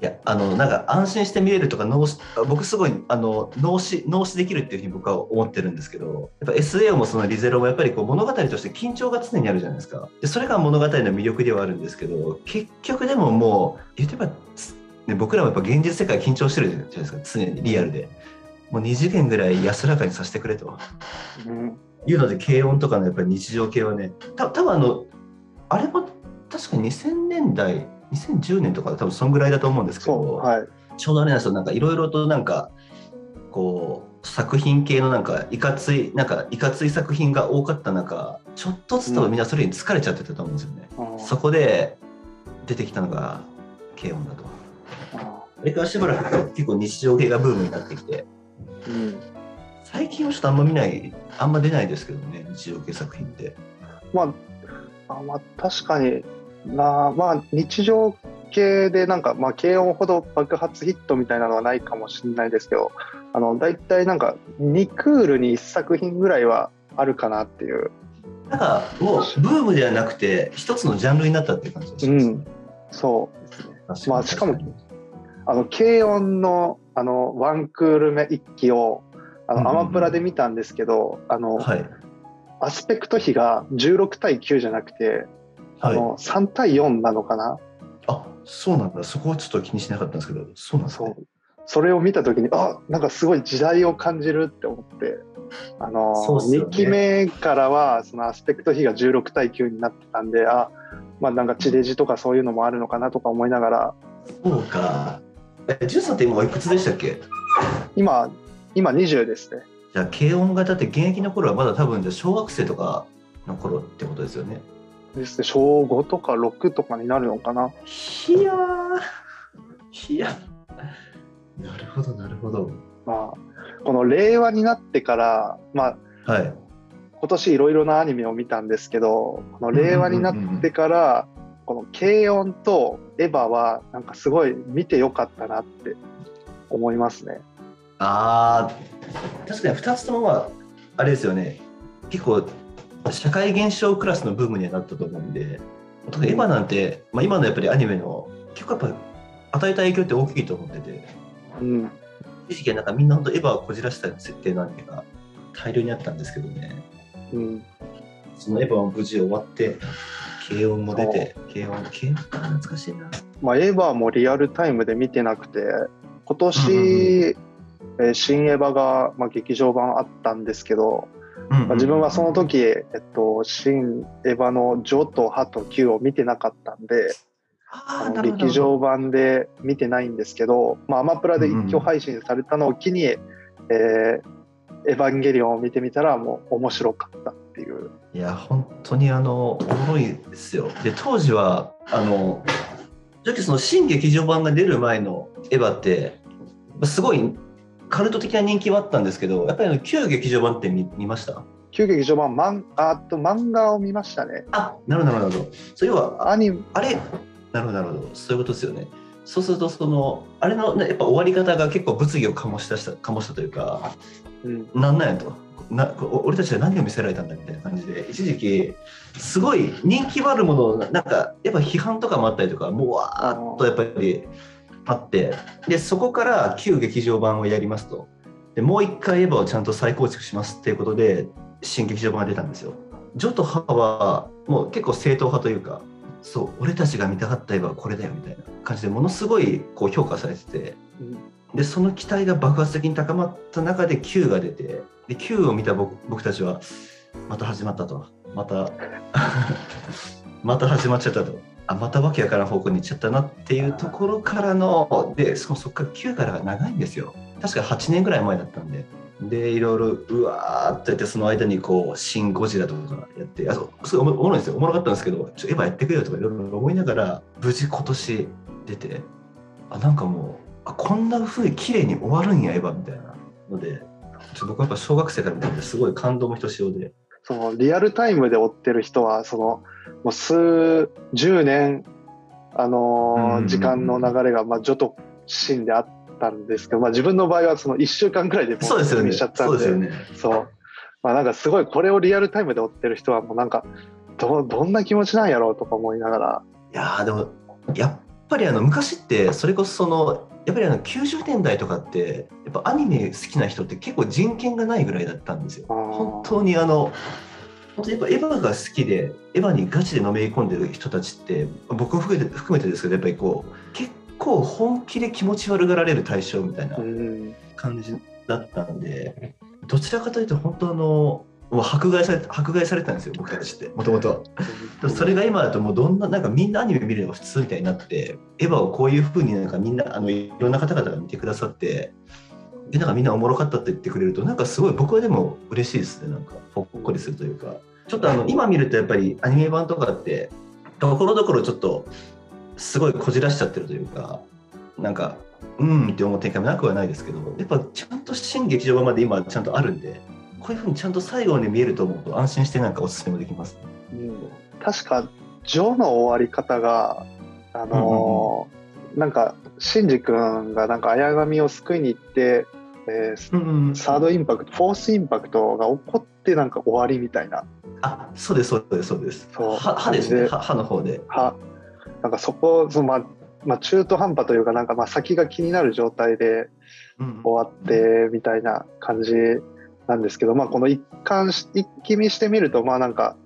いや、あの、なんか安心して見れるとか、脳死、僕すごい、あの、脳死、脳死できるっていうふうに僕は思ってるんですけど、やっぱ SAO もそのリゼロもやっぱりこう物語として緊張が常にあるじゃないですか。で、それが物語の魅力ではあるんですけど、結局でももう、言ってば、ね、僕らもやっぱ現実世界緊張してるじゃないですか、常にリアルで。もう2次元ぐらい安らかにさせてくれと。うんいうので軽音とかのやっぱり日常系はねた多分あのあれも確か2000年代2010年とか多分そんぐらいだと思うんですけど、はい。ちょうどあれなんですよなんかいろいろとなんかこう作品系のなんかいかついなんかいかつい作品が多かった中ちょっとずつ多分みんなそれに疲れちゃってたと思うんですよね、あそこで出てきたのが軽音だと。ああれからしばらく結構日常系がブームになってきてうん。最近はちょっとあんま見ないあんま出ないですけどね日常系作品って。まあ、あまあ、確かにな、まあ、日常系でなんか、まあ、軽音ほど爆発ヒットみたいなのはないかもしれないですけど、あの、大体なんか、2クールに1作品ぐらいはあるかなっていう。なんかもうブームではなくて一つのジャンルになったっていう感じがします、うん。そうまあしかもあの、軽音の、あの、ワンクール目1期を、あの、うん。うんうんアマプラで見たんですけど、あの、はい。アスペクト比が16対9じゃなくて、あはい。の、3対4なのかな？あそうなんだ。そこはちょっと気にしなかったんですけどそうなんですね。それを見たときに、あなんかすごい時代を感じるって思って、あのね。2期目からは、そのアスペクト比が16対9になってたんで、あまあなんか地デジとかそういうのもあるのかなとか思いながら、そうか。え、ジュンさんって今おいくつでしたっけ？今、今20ですね。じゃあ、軽音型って現役の頃はまだ多分じゃあ小学生とかの頃ってことですよね。ですね、小5とか6とかになるのかな。いやー。いや。なるほど、なるほど。まあ、この令和になってから、まあ、はい。今年いろいろなアニメを見たんですけど、この令和になってから、この軽音とエヴァは、なんかすごい見てよかったなって思いますね。あー、確かに2つともまあ、あれですよね。結構、社会現象クラスのブームにはなったと思うんで、特にエヴァなんて、まあ、今のやっぱりアニメの、結構やっぱり与えた影響って大きいと思ってて、うん。一時期はなんかみんな本当エヴァをこじらした設定のアニメが大量にあったんですけどね。うん。そのエヴァも無事終わって、軽音も出て、軽音、軽音か懐かしいな。まあ、エヴァもリアルタイムで見てなくて、今年、うんうんえー新エヴァが、まあ、劇場版あったんですけど、まあ、自分はその時、えっと、新エヴァのジョとハと Q を見てなかったんで、あの劇場版で見てないんですけど、まあ、アマプラで一挙配信されたのを機に、えーエヴァンゲリオンを見てみたらもう面白かったっていう。いや、本当にあの、おもろいですよ。で、当時は、あの、正直その新劇場版が出る前のエヴァって、すごいカルト的な人気はあったんですけど、やっぱり旧劇場版って見見ました？旧劇場版マンあと漫画を見ましたね。あ、なるほど、なるほど。そう要は、アニメあれ？なるほど、なるほど。そういうことですよね。そうすると、その、あれの、ね、やっぱ終わり方が結構物議を醸し出した、醸したというか、うんなんなんやと。なお俺たちは何を見せられたんだみたいな感じで一時期すごい人気はあるものをなんかやっぱ批判とかもあったりとかもうわーっとやっぱりあってでそこから旧劇場版をやりますと。でもう一回エヴァをちゃんと再構築しますっていうことで新劇場版が出たんですよ。ジョとハはもう結構正統派というかそう俺たちが見たかったエヴァはこれだよみたいな感じでものすごいこう評価されてて。うん。でその期待が爆発的に高まった中で Q が出てで Q を見た僕僕たちはまた始まったと。また <laughs> また始まっちゃったとあまたわけわからん方向に行っちゃったなっていうところからのでそそこから Q からが長いんですよ。確か8年ぐらい前だったんで。でいろいろうわーっとやってその間にこう「シン・ゴジラ」とかやってあそうすごいおもろいんですよ。おもろかったんですけどちょエヴァやってくれよとかいろいろ思いながら無事今年出てあなんかもうあこんな風に綺麗に終わるんやエヴァみたいなので。ちょ僕はやっぱ小学生から見ててすごい感動もひとしおで。そのリアルタイムで追ってる人はそのもう数十年あの時間の流れがまあ序とシーンであったんですけど、まあ、自分の場合はその1週間くらいでもそうですよね。見ちゃったんでそうね。まあなんかすごいこれをリアルタイムで追ってる人はもうなんかどどんな気持ちなんやろうとか思いながら。いやーでもやっぱりあの昔ってそれこそそのやっぱりあの90年代とかってやっぱアニメ好きな人って結構人権がないぐらいだったんですよ。本当にあの本当にやっぱエヴァが好きでエヴァにガチでのめり込んでる人たちって僕も含めて含めてですけどやっぱりこう結構本気で気持ち悪がられる対象みたいなうん。感じだったんでどちらかというと本当あのもう迫害され迫害されてたんですよ僕たちって。もともとはそれが今だともうどんななんかみんなアニメ見るのが普通みたいになってエヴァをこういうふうになんかみんなあのいろんな方々が見てくださってでなんかみんなおもろかったって言ってくれるとなんかすごい僕はでも嬉しいですねなんかほっこりするというか。ちょっとあの今見るとやっぱりアニメ版とかってところどころちょっとすごいこじらしちゃってるというかなんかうんって思う展開もなくはないですけどやっぱちゃんと新劇場版まで今ちゃんとあるんでこういうふうにちゃんと最後まで見えると思うと安心してなんかおすすめもできます、うん、確かジョの終わり方があのーなんかシンジ君がなんか綾神を救いに行って、えーうんうんサードインパクトフォースインパクトが起こってなんか終わりみたいな。あそうですそうですそうです。そう。歯歯ですね。で歯歯の方で。はなんかそこその、まあまあ、中途半端というかなんかまあ先が気になる状態でうん。終わってみたいな感じなんですけど、まあ、この一貫し一気見してみるとまあなんか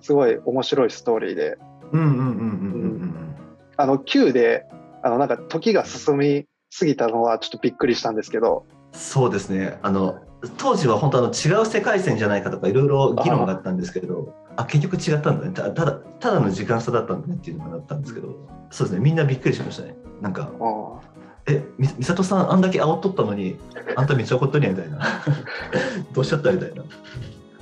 すごい面白いストーリーで。うんうんうんうんうんうんあの Q であのなんか時が進みすぎたのはちょっとびっくりしたんですけど。そうですね。あの当時は本当あの違う世界線じゃないかとかいろいろ議論があったんですけどあ結局違ったんだね。たただただの時間差だったんだねっていうのがあったんですけど。そうですね。みんなびっくりしましたね。なんかあえみ美里さんあんだけ煽っとったのにあんためっちゃ怒っとるやんみたいな。<laughs> どうしちゃったみたいな。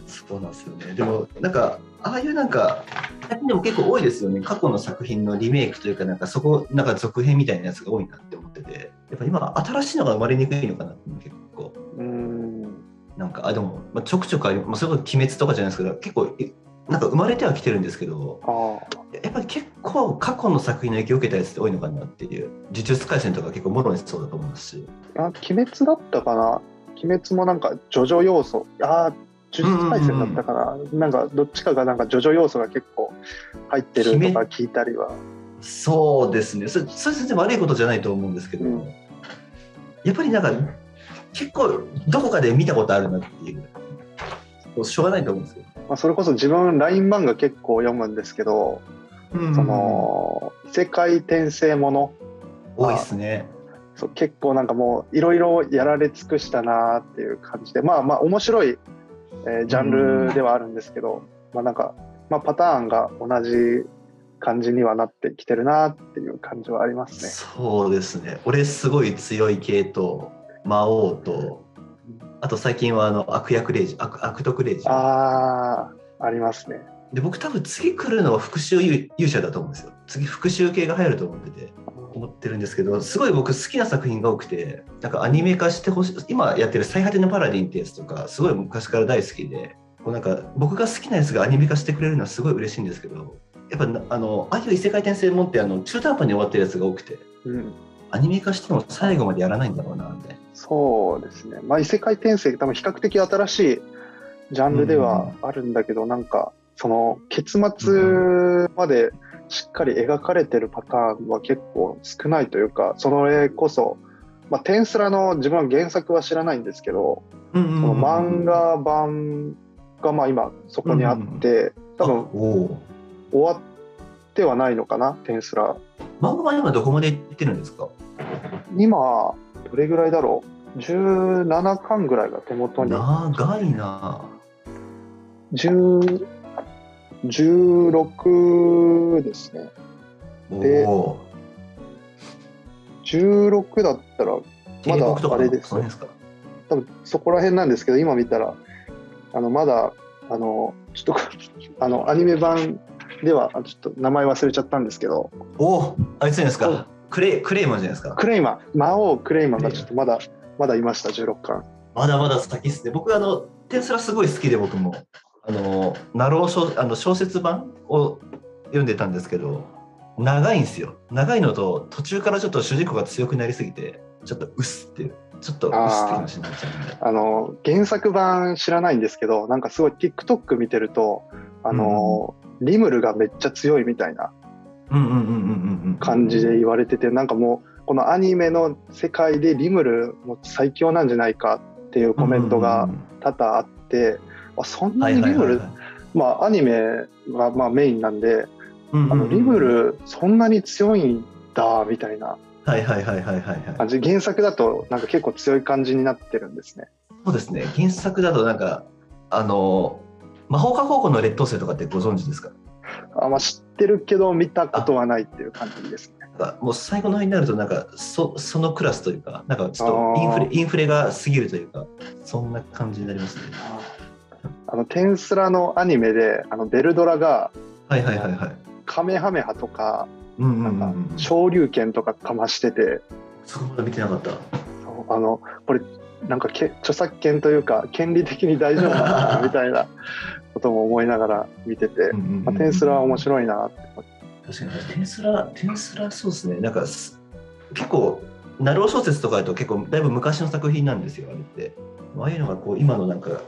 そうなんですよね。でもなんかああいうなんか最近でも結構多いですよね。過去の作品のリメイクというかなんかそこなんか続編みたいなやつが多いなって思ってて。やっぱ今新しいのが生まれにくいのかなって結構。うん。なんかあでも、まあ、ちょくちょくあり、まあ、それこそ鬼滅とかじゃないですけど結構いなんか生まれてはきてるんですけどあやっぱり結構過去の作品の影響を受けたやつって多いのかなっていう呪術廻戦とか結構もろにそうだと思いますし。あ鬼滅だったかな？鬼滅もなんかジョジョ要素ああ呪術廻戦だったかな、なんかどっちかがなんかジョジョ要素が結構入ってるとか聞いたりは。そうですね。それそれ全然悪いことじゃないと思うんですけど、うん。やっぱりなんか結構どこかで見たことあるなっていうもうしょうがないと思うんですよ。まあ、それこそ自分 LINE 漫画結構読むんですけど、うんその異世界転生もの多いですね。そう結構なんかもういろいろやられ尽くしたなっていう感じでまあまあ面白い、えージャンルではあるんですけど、まあなんか、まあ、パターンが同じ感じにはなってきてるなっていう感じはありますね。そうですね。俺すごい強い系と魔王とあと最近はあの悪役レイジ悪悪徳レイジああありますね。で僕多分次来るのは復讐勇勇者だと思うんですよ。次復讐系が入ると思ってて。思ってるんですけどすごい僕好きな作品が多くてなんかアニメ化してほしい今やってる「最果てのパラディン」ってやつとかすごい昔から大好きでこうなんか僕が好きなやつがアニメ化してくれるのはすごい嬉しいんですけどやっぱなあのああいう異世界転生もんってあの中途半端に終わってるやつが多くてうん、アニメ化しても最後までやらないんだろうなみたいな。そうですね。まあ異世界転生多分比較的新しいジャンルではあるんだけど、なんかその結末までしっかり描かれてるパターンは結構少ないというか、それこそ、まあ、テンスラの自分は原作は知らないんですけど、うんうんその漫画版がまあ今そこにあって、多分終わってはないのかな、テンスラ。漫画は今どこまで行ってるんですか？今、どれぐらいだろう ?17 巻ぐらいが手元に。長いな。10 16ですね。おでお16だったら、まだあれですですか？多分そこら辺なんですけど、今見たら、あのまだ、あの、ちょっと、<laughs> あの、アニメ版では、あちょっと名前忘れちゃったんですけど、おおあいつですかクレイクレイマンじゃないですか。クレイマン、魔王クレイマンがちょっとまだ、まだいました、16巻。まだまだ先っすね。僕あのテンスラすごい好きで僕も。あのナロー小あの小説版を読んでたんですけど長いんですよ。長いのと途中からちょっと主人公が強くなりすぎてちょっとうっすっていう。ちょっとうっすって話になっちゃうんで。あの、原作版知らないんですけど、なんかすごい TikTok 見てると、あの、リムルがめっちゃ強いみたいな感じで言われてて、なんかもう、このアニメの世界でリムルも最強なんじゃないかっていうコメントが多々あって、あそんなにリムル、まあアニメがまあメインなんで、あのリムルそんなに強いんだみたいな。はいはいはいはいはい原作だとなんか結構強い感じになってるんですね。そうですね。原作だとなんかあの魔法科高校の劣等生とかってご存知ですか？あまあ、知ってるけど見たことはないっていう感じですね。なんかもう最後の方になるとなんかそそのクラスというかなんかちょっとインフレインフレが過ぎるというかそんな感じになりますね。あのテンスラのアニメであのベルドラがはいはいはいはい。カメハメハとかうんうんうなんか昇竜拳とかかましてて。そこまで見てなかった。そうあのこれなんかけ著作権というか権利的に大丈夫なのかなみたいな <laughs> ことも思いながら見てて、まあ、テンスラは面白いなって思って。確かにテンスラテンスラそうですね。なんかす結構ナロー小説とかだと結構だいぶ昔の作品なんですよあれって。ああいうのがこう今のなんか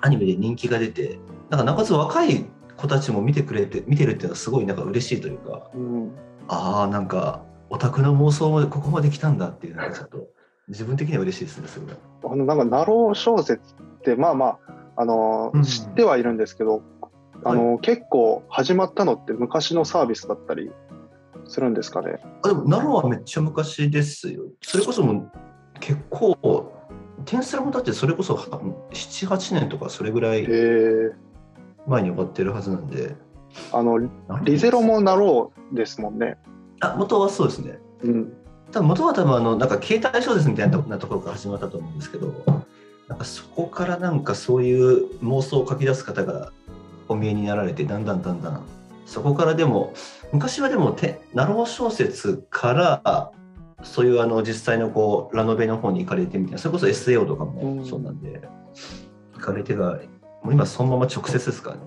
アニメで人気が出て。なんかなおかつ若い子たちも見てくれて見てるっていうのはすごいなんか嬉しいというか。うん。ああなんかオタクの妄想までここまで来たんだっていうのがちょっと自分的には嬉しいですねそれが。あのなんかナロー小説ってまあまああの、うん知ってはいるんですけどあの、結構始まったのって昔のサービスだったりするんですかね。あでもナロはめっちゃ昔ですよ。それこそもう結構転スラもだってそれこそ78年とかそれぐらい前に終わってるはずなんで。あのリゼロもなろうですもんね。あ元はそうですね。うん。多分元は多分あのなんか携帯小説みたいなところから始まったと思うんですけどなんかそこからなんかそういう妄想を書き出す方がお見えになられてだんだんだんだんそこからでも昔はでもてなろう小説からそういうあの実際のこうラノベの方に行かれてみたいなそれこそ SAO とかもそうなんで、行かれてがもう今そのまま直接ですかね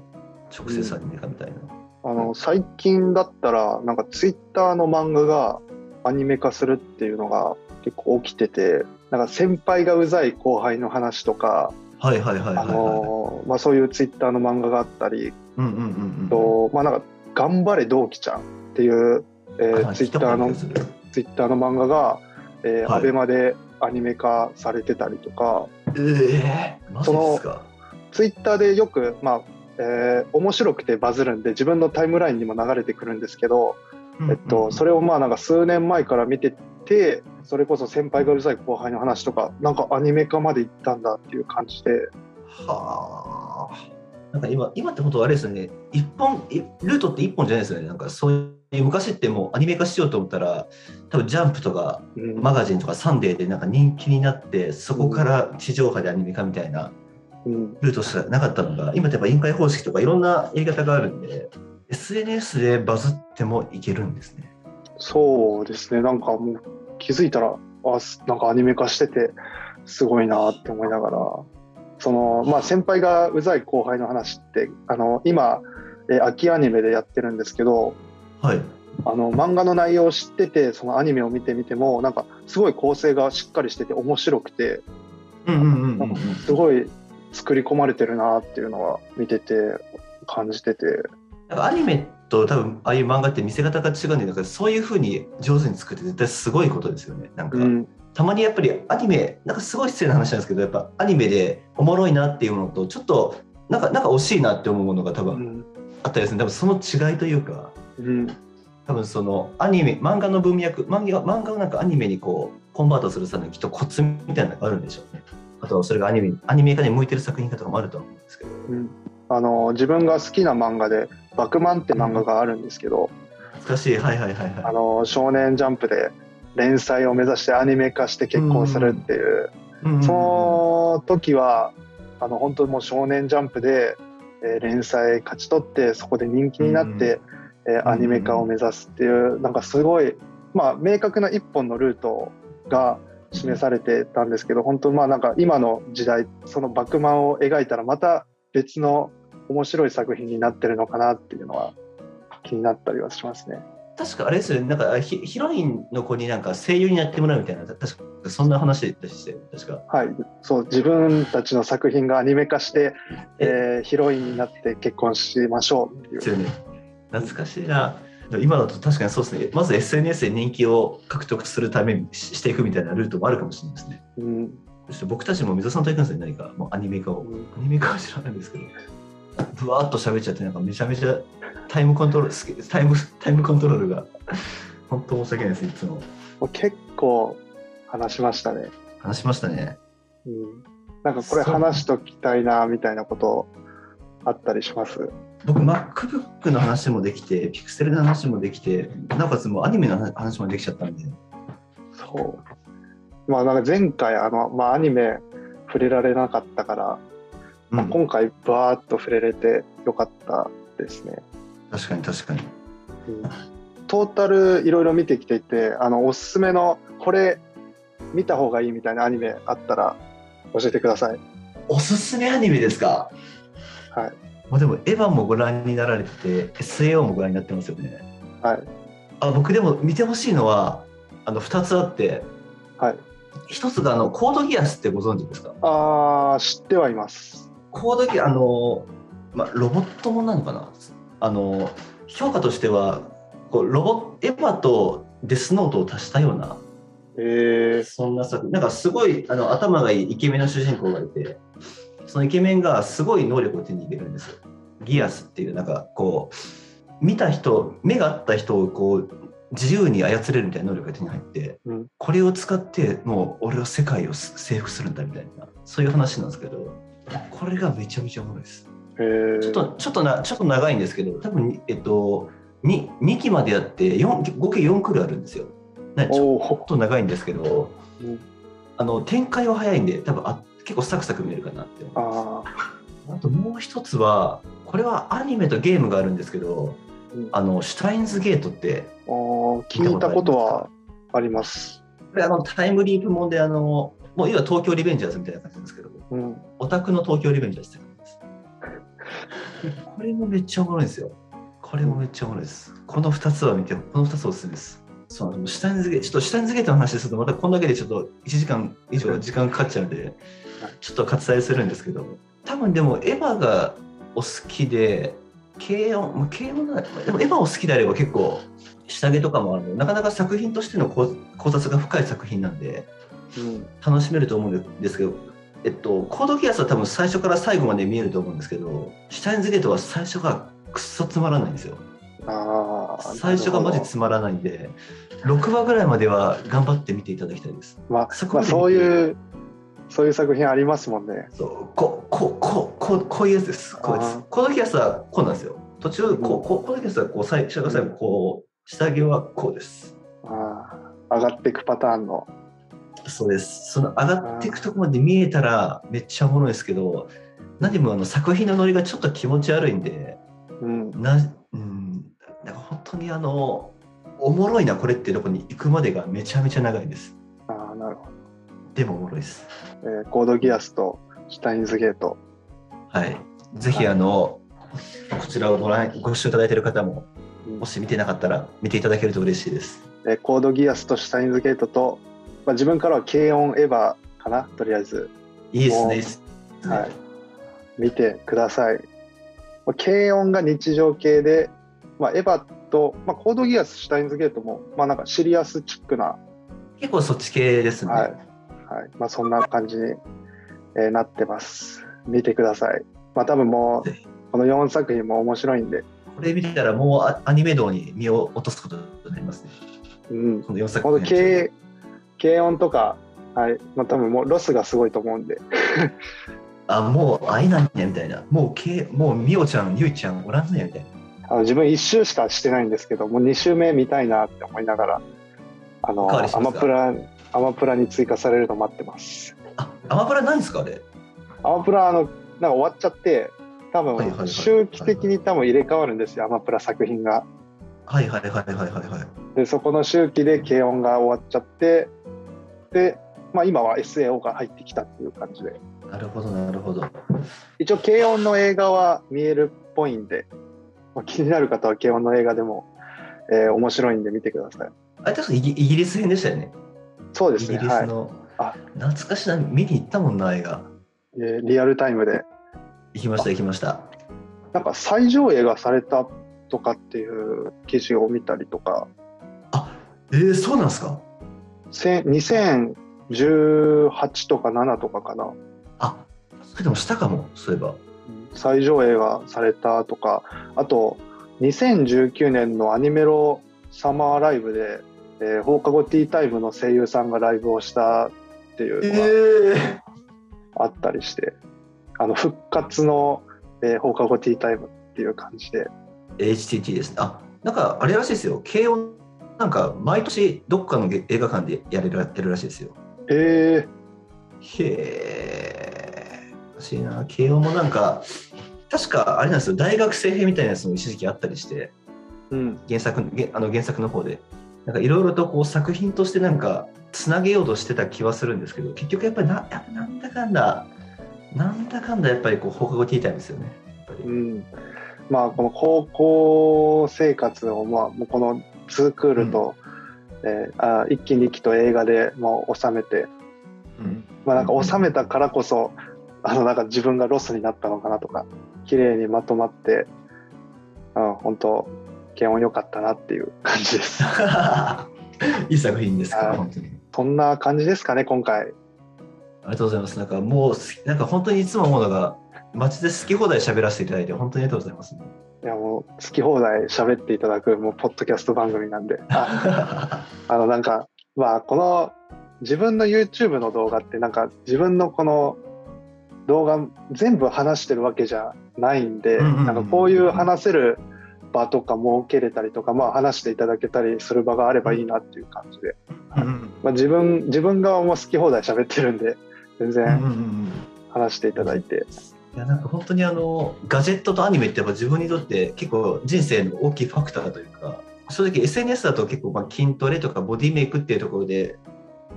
直接アニメ化みたいな。あの最近だったらなんかツイッターの漫画がアニメ化するっていうのが結構起きててなんか先輩がうざい後輩の話とか、はいはいはいはい、あはい。のまあ、そういうツイッターの漫画があったり、うんうんうんうん。とまあ、なんか「頑張れ同期ちゃん」っていう、えーあツイッターのツイッターの漫画が、えーはいアベマでアニメ化されてたりとかええマジですか？ツイッターでよく、まあえー面白くてバズるんで自分のタイムラインにも流れてくるんですけど、えっと、それをまあなんか数年前から見ててそれこそ先輩がうるさい後輩の話とかなんかアニメ化まで行ったんだっていう感じではあ。なんか今、今ってことはあれですよね、一本、いルートって一本じゃないですよね。なんかそういう、昔ってもうアニメ化しようと思ったら、多分ジャンプとかうんマガジンとかサンデーでなんか人気になって、そこから地上波でアニメ化みたいなうんルートしかなかったのが、今ってやっぱ委員会方式とかいろんなやり方があるんで、SNS でバズってもいけるんですね。そうですねなんかもう気づいたらあすなんかアニメ化しててすごいなって思いながらそのまあ先輩がうざい後輩の話ってあの今、えー秋アニメでやってるんですけどはい。あの漫画の内容を知っててそのアニメを見てみてもなんかすごい構成がしっかりしてて面白くてうんうんうんうんうん。すごい作り込まれてるなっていうのは見てて感じててアニメと多分ああいう漫画って見せ方が違うんでだからそういうふうに上手に作って絶対すごいことですよね。なんか、うん。たまにやっぱりアニメなんかすごい失礼な話なんですけどやっぱアニメでおもろいなっていうものとちょっとなんかなんか惜しいなって思うものが多分うん。あったりする。多分その違いというかうん。多分そのアニメ漫画の文脈漫画漫画をなんかアニメにこうコンバートする際のきっとコツみたいなのがあるんでしょうね。あとはそれがアニメアニメ化に向いてる作品化とかもあると思うんですけど。うん。あの自分が好きな漫画で「バクマン」って漫画があるんですけど、懐かしい。はいはいはいはい。あの少年ジャンプで連載を目指してアニメ化して結婚するっていう、うんうんうん。その時はあの本当もう少年ジャンプで、えー連載勝ち取ってそこで人気になって、えーアニメ化を目指すっていうなんかすごい、まあ、明確な一本のルートが示されてたんですけど本当まあなんか今の時代そのバックマンを描いたらまた別の面白い作品になってるのかなっていうのは気になったりはしますね。確かあれですよね、なんかヒヒロインの子になんか声優になってもらうみたいな、確かそんな話でしたよね、確か。はい、そう自分たちの作品がアニメ化して、えーヒロインになって結婚しましょうっていう。ですよね。懐かしいな。今だと確かにそうですね、まず SNS で人気を獲得するためにししていくみたいなルートもあるかもしれないですね。うんそして僕たちも水戸さんと行くんですよ、何か、もうアニメ化を。アニメ化は知らないんですけど、ぶわーっと喋っちゃって、なんかめちゃめちゃタイムコントロール、タイムタイムコントロールが、本当申し訳ないです、いつも。もう結構話しましたね。話しましたね。うん、なんかこれ話しときたいなみたいなことをあったりします？僕 MacBook の話もできて Pixel の話もできてなおかつもうアニメの話もできちゃったんでそうまあなんか前回あの、まあ、アニメ触れられなかったから、まあうん今回バーッと触れれてよかったですね、確かに確かに。トータルいろいろ見てきていてあのおすすめのこれ見た方がいいみたいなアニメあったら教えてください。おすすめアニメですか？はい。まあでもエヴァもご覧になられてて SAO もご覧になってますよね。はい。あ僕でも見てほしいのはあの2つあって。はい。一つがあのコードギアスってご存知ですか？あー知ってはいますコードギアあの、まあ、ロボットもんなのかな？あの評価としてはこうロボエヴァとデスノートを足したようなえー、そんな作なんかすごいあの頭がいいイケメンの主人公がいてそのイケメンがすごい能力を手に入れるんですよ。ギアスっていうなんかこう見た人目が合った人をこう自由に操れるみたいな能力が手に入って、うん。これを使ってもう俺は世界を征服するんだみたいなそういう話なんですけどこれがめちゃめちゃおもろいです。えー、ちょっとちょっとなちょっと長いんですけど多分にえっと 2, 2期までやって4合計4クールあるんですよ。なちょっと長いんですけど、うん。あの展開は早いんで多分あ結構サクサク見えるかなって思いまあすあともう一つはこれはアニメとゲームがあるんですけど、うん。あのシュタインズゲートって聞いたことはあります。これあのタイムリープもんであのもう今東京リベンジャーズみたいな感じなんですけどうん。オタクの東京リベンジャーズって感じです。<laughs> これもめっちゃおもろいんですよ。これもめっちゃおもろいです。この2つは見てこの2つおすすめです。そうあのシュタインズゲートちょっとシュタインズゲートの話するとまたこんだけでちょっと1時間以上時間かかっちゃうんでちょっと割愛するんですけど多分でもエヴァがお好きで軽音まあ軽音なでもエヴァを好きであれば結構下着とかもあるのでなかなか作品としての考考察が深い作品なんでうん。楽しめると思うんですけど、えっと、コードギアスは多分最初から最後まで見えると思うんですけど、シュタインズゲートは最初がくっそつまらないんですよ。あー最初がマジつまらないんで、6話ぐらいまでは頑張って見ていただきたいです。まあそこまあそういうそういう作品ありますもんねそうこうこうこうこうこういうやつです。こういうやつあーコードギアスはこうなんですよ。途中、こうこうコードギアスはこう最初が最後、こう、下着はこうです。あー上がっていくパターンのそうです。その上がっていくところまで見えたらめっちゃおもろいですけど、何もあの作品のノリがちょっと気持ち悪いんで、うんな、うん、なんか本当にあの、おもろいな、これってところに行くまでがめちゃめちゃ長いです。あーなるほど、でもおもろいです。えーコードギアスとシュタインズゲートはい。ぜひあの、こちらをご覧、ご視聴いただいている方も、うんもし見てなかったら見ていただけると嬉しいです。えーコードギアスとシュタインズゲートと、まあ、自分からは軽音エヴァかなとりあえず、いいですね。はい、見てください。まあ軽音が日常系で、まあ、エヴァと、まあ、コードギアス、シュタインズゲートも、まあ、なんかシリアスチックな、結構そっち系ですね。はいはいまあ、そんな感じに、えーなってます。見てください。まあ、多分もうこの4作品も面白いんで、これ見たらもうアアニメ道に身を落とすことになりますね。うん、この4作この品。軽軽音とか、はいまあ、多分もうロスがすごいと思うんで、<laughs> あ、もう会えないねみたいな。もうけ、もうみおちゃん、ゆいちゃんおらんねみたいな。あの自分1周しかしてないんですけど、もう2周目見たいなって思いながら、あのアマプラ、アマプラに追加されるの待ってます。あ、アマプラないんですかあれ？アマプラ、あの、なんか終わっちゃって、多分周期的に多分入れ替わるんですよ、アマプラ作品が。はいはいはいはいはいはい。で、そこの周期で軽音が終わっちゃって、で、まあ今は SAO が入ってきたっていう感じで。なるほどなるほど。一応軽音の映画は見えるっぽいんで、まあ、気になる方は軽音の映画でも、えー面白いんで見てください。あれ確かイギイギリス編でしたよね。そうですね、イギリはい。スの。あ懐かしいな、見に行ったもんな、映画。えーリアルタイムで。行きました行きました。なんか再上映がされたとかっていう記事を見たりとか、あ、えー、そうなんですか？2018とか7とかかな。あ、それでもしたかも、そういえば。再上映がされたとか、あと2019年のアニメロサマーライブで、えー放課後ティータイムの声優さんがライブをしたっていうのがえあったりして、あの復活のえー放課後ティータイムっていう感じで HTT ですね。あ、なんかあれらしいですよ。慶応なんか毎年どっかのげ映画館でやれるやってるらしいですよ。えへえ。欲しいな。慶応もなんか、確かあれなんですよ。大学生編みたいなやつも一時期あったりして、ーうん原作げあの原作の方で。なんかいろいろとこう作品としてなんかつなげようとしてた気はするんですけど、結局やっぱりなやっぱなんだかんだ、なんだかんだやっぱりこう放課後ティータイムですよね。やっぱりうん、まあこの高校生活をまあこのツークールと、えーあ一気に一気と映画でもう収めて、うんまあなんか収めたからこそ、あのなんか自分がロスになったのかなとか綺麗にまとまって、うん、本当検温良かったなっていう感じです。<laughs> いい作品ですか本当に。そんな感じですかね今回。ありがとうございます。なんかもう、なんか本当にいつも思うのが、街で好き放題喋らせていただいて、本当にありがとうございます。いやもう好き放題喋っていただくもうポッドキャスト番組なんで。あ <laughs> あのなんかまあこの自分の YouTube の動画ってなんか自分のこの動画全部話してるわけじゃないんで、なんかこういう話せる場とか設けれたりとか、まあ、話していただけたりする場があればいいなっていう感じで、うんまあ、自分自分側も好き放題喋ってるんで全然うん。話していただいて、いやなんか本当にあのガジェットとアニメってやっぱ自分にとって結構人生の大きいファクターというか正直 SNS だと結構まあ筋トレとかボディメイクっていうところで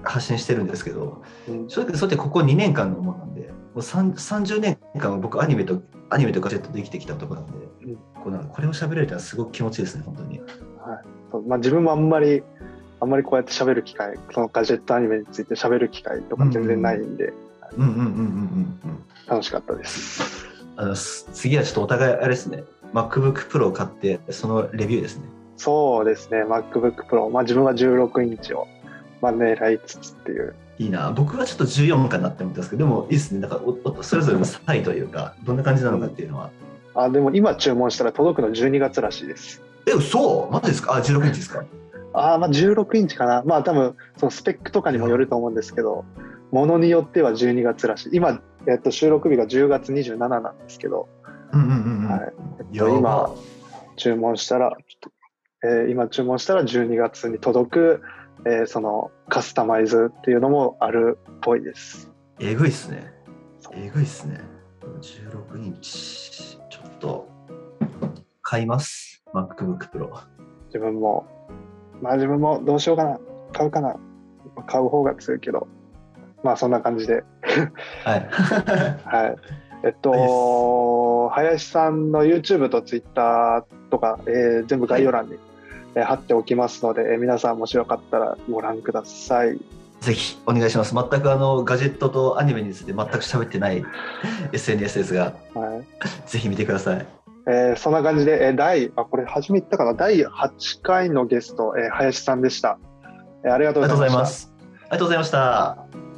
発信してるんですけどうん正直それってここ2年間のものなんでもう3 30年間僕アニメとアニメとガジェットで生きてきたところなんで、うんこうなんかこれを喋れるのはすごく気持ちいいですね本当に。そうまあ、自分もあんまりあんまりこうやって喋る機会そのガジェットアニメについて喋る機会とか全然ないんで、うんうんうんうんうんうん。楽しかったです。あのす次はちょっとお互いあれですね。MacBook Pro を買ってそのレビューですね。そうですね、MacBook Pro、まあ、自分は16インチを、まあ、狙いつつっていう、いいな。僕はちょっと14かなって思ったんですけどでもいいですね。なんかおおそれぞれの差異というかどんな感じなのかっていうのは。あでも今注文したら届くの12月らしいです。えそうマジですか？あ16インチですか？あーまあ16インチかな、まあ多分そのスペックとかにもよると思うんですけど、ものによっては12月らしい、今、えっと、収録日が10月27なんですけど、今注文したら、えー今注文したら12月に届く、えーそのカスタマイズっていうのもあるっぽいです。えぐいっすね。えぐいっすね。16インチちょっと買います。MacBook Pro 自分も、まあ自分もどうしようかな、買うかな、買う方が強いけど、まあそんな感じで、はい。<laughs> はい。えっと、林さんの YouTube と Twitter とか、えー全部概要欄に、えー貼っておきますので、えー皆さんもしよかったらご覧ください。ぜひお願いします。全くあのガジェットとアニメについて全く喋ってない <laughs> SNS ですがはい。ぜひ見てください。えーそんな感じで、えー第、あ、これ初め言ったかな、第8回のゲスト、えー林さんでした。えーありがとうごございました。ざいます。ありがとうございました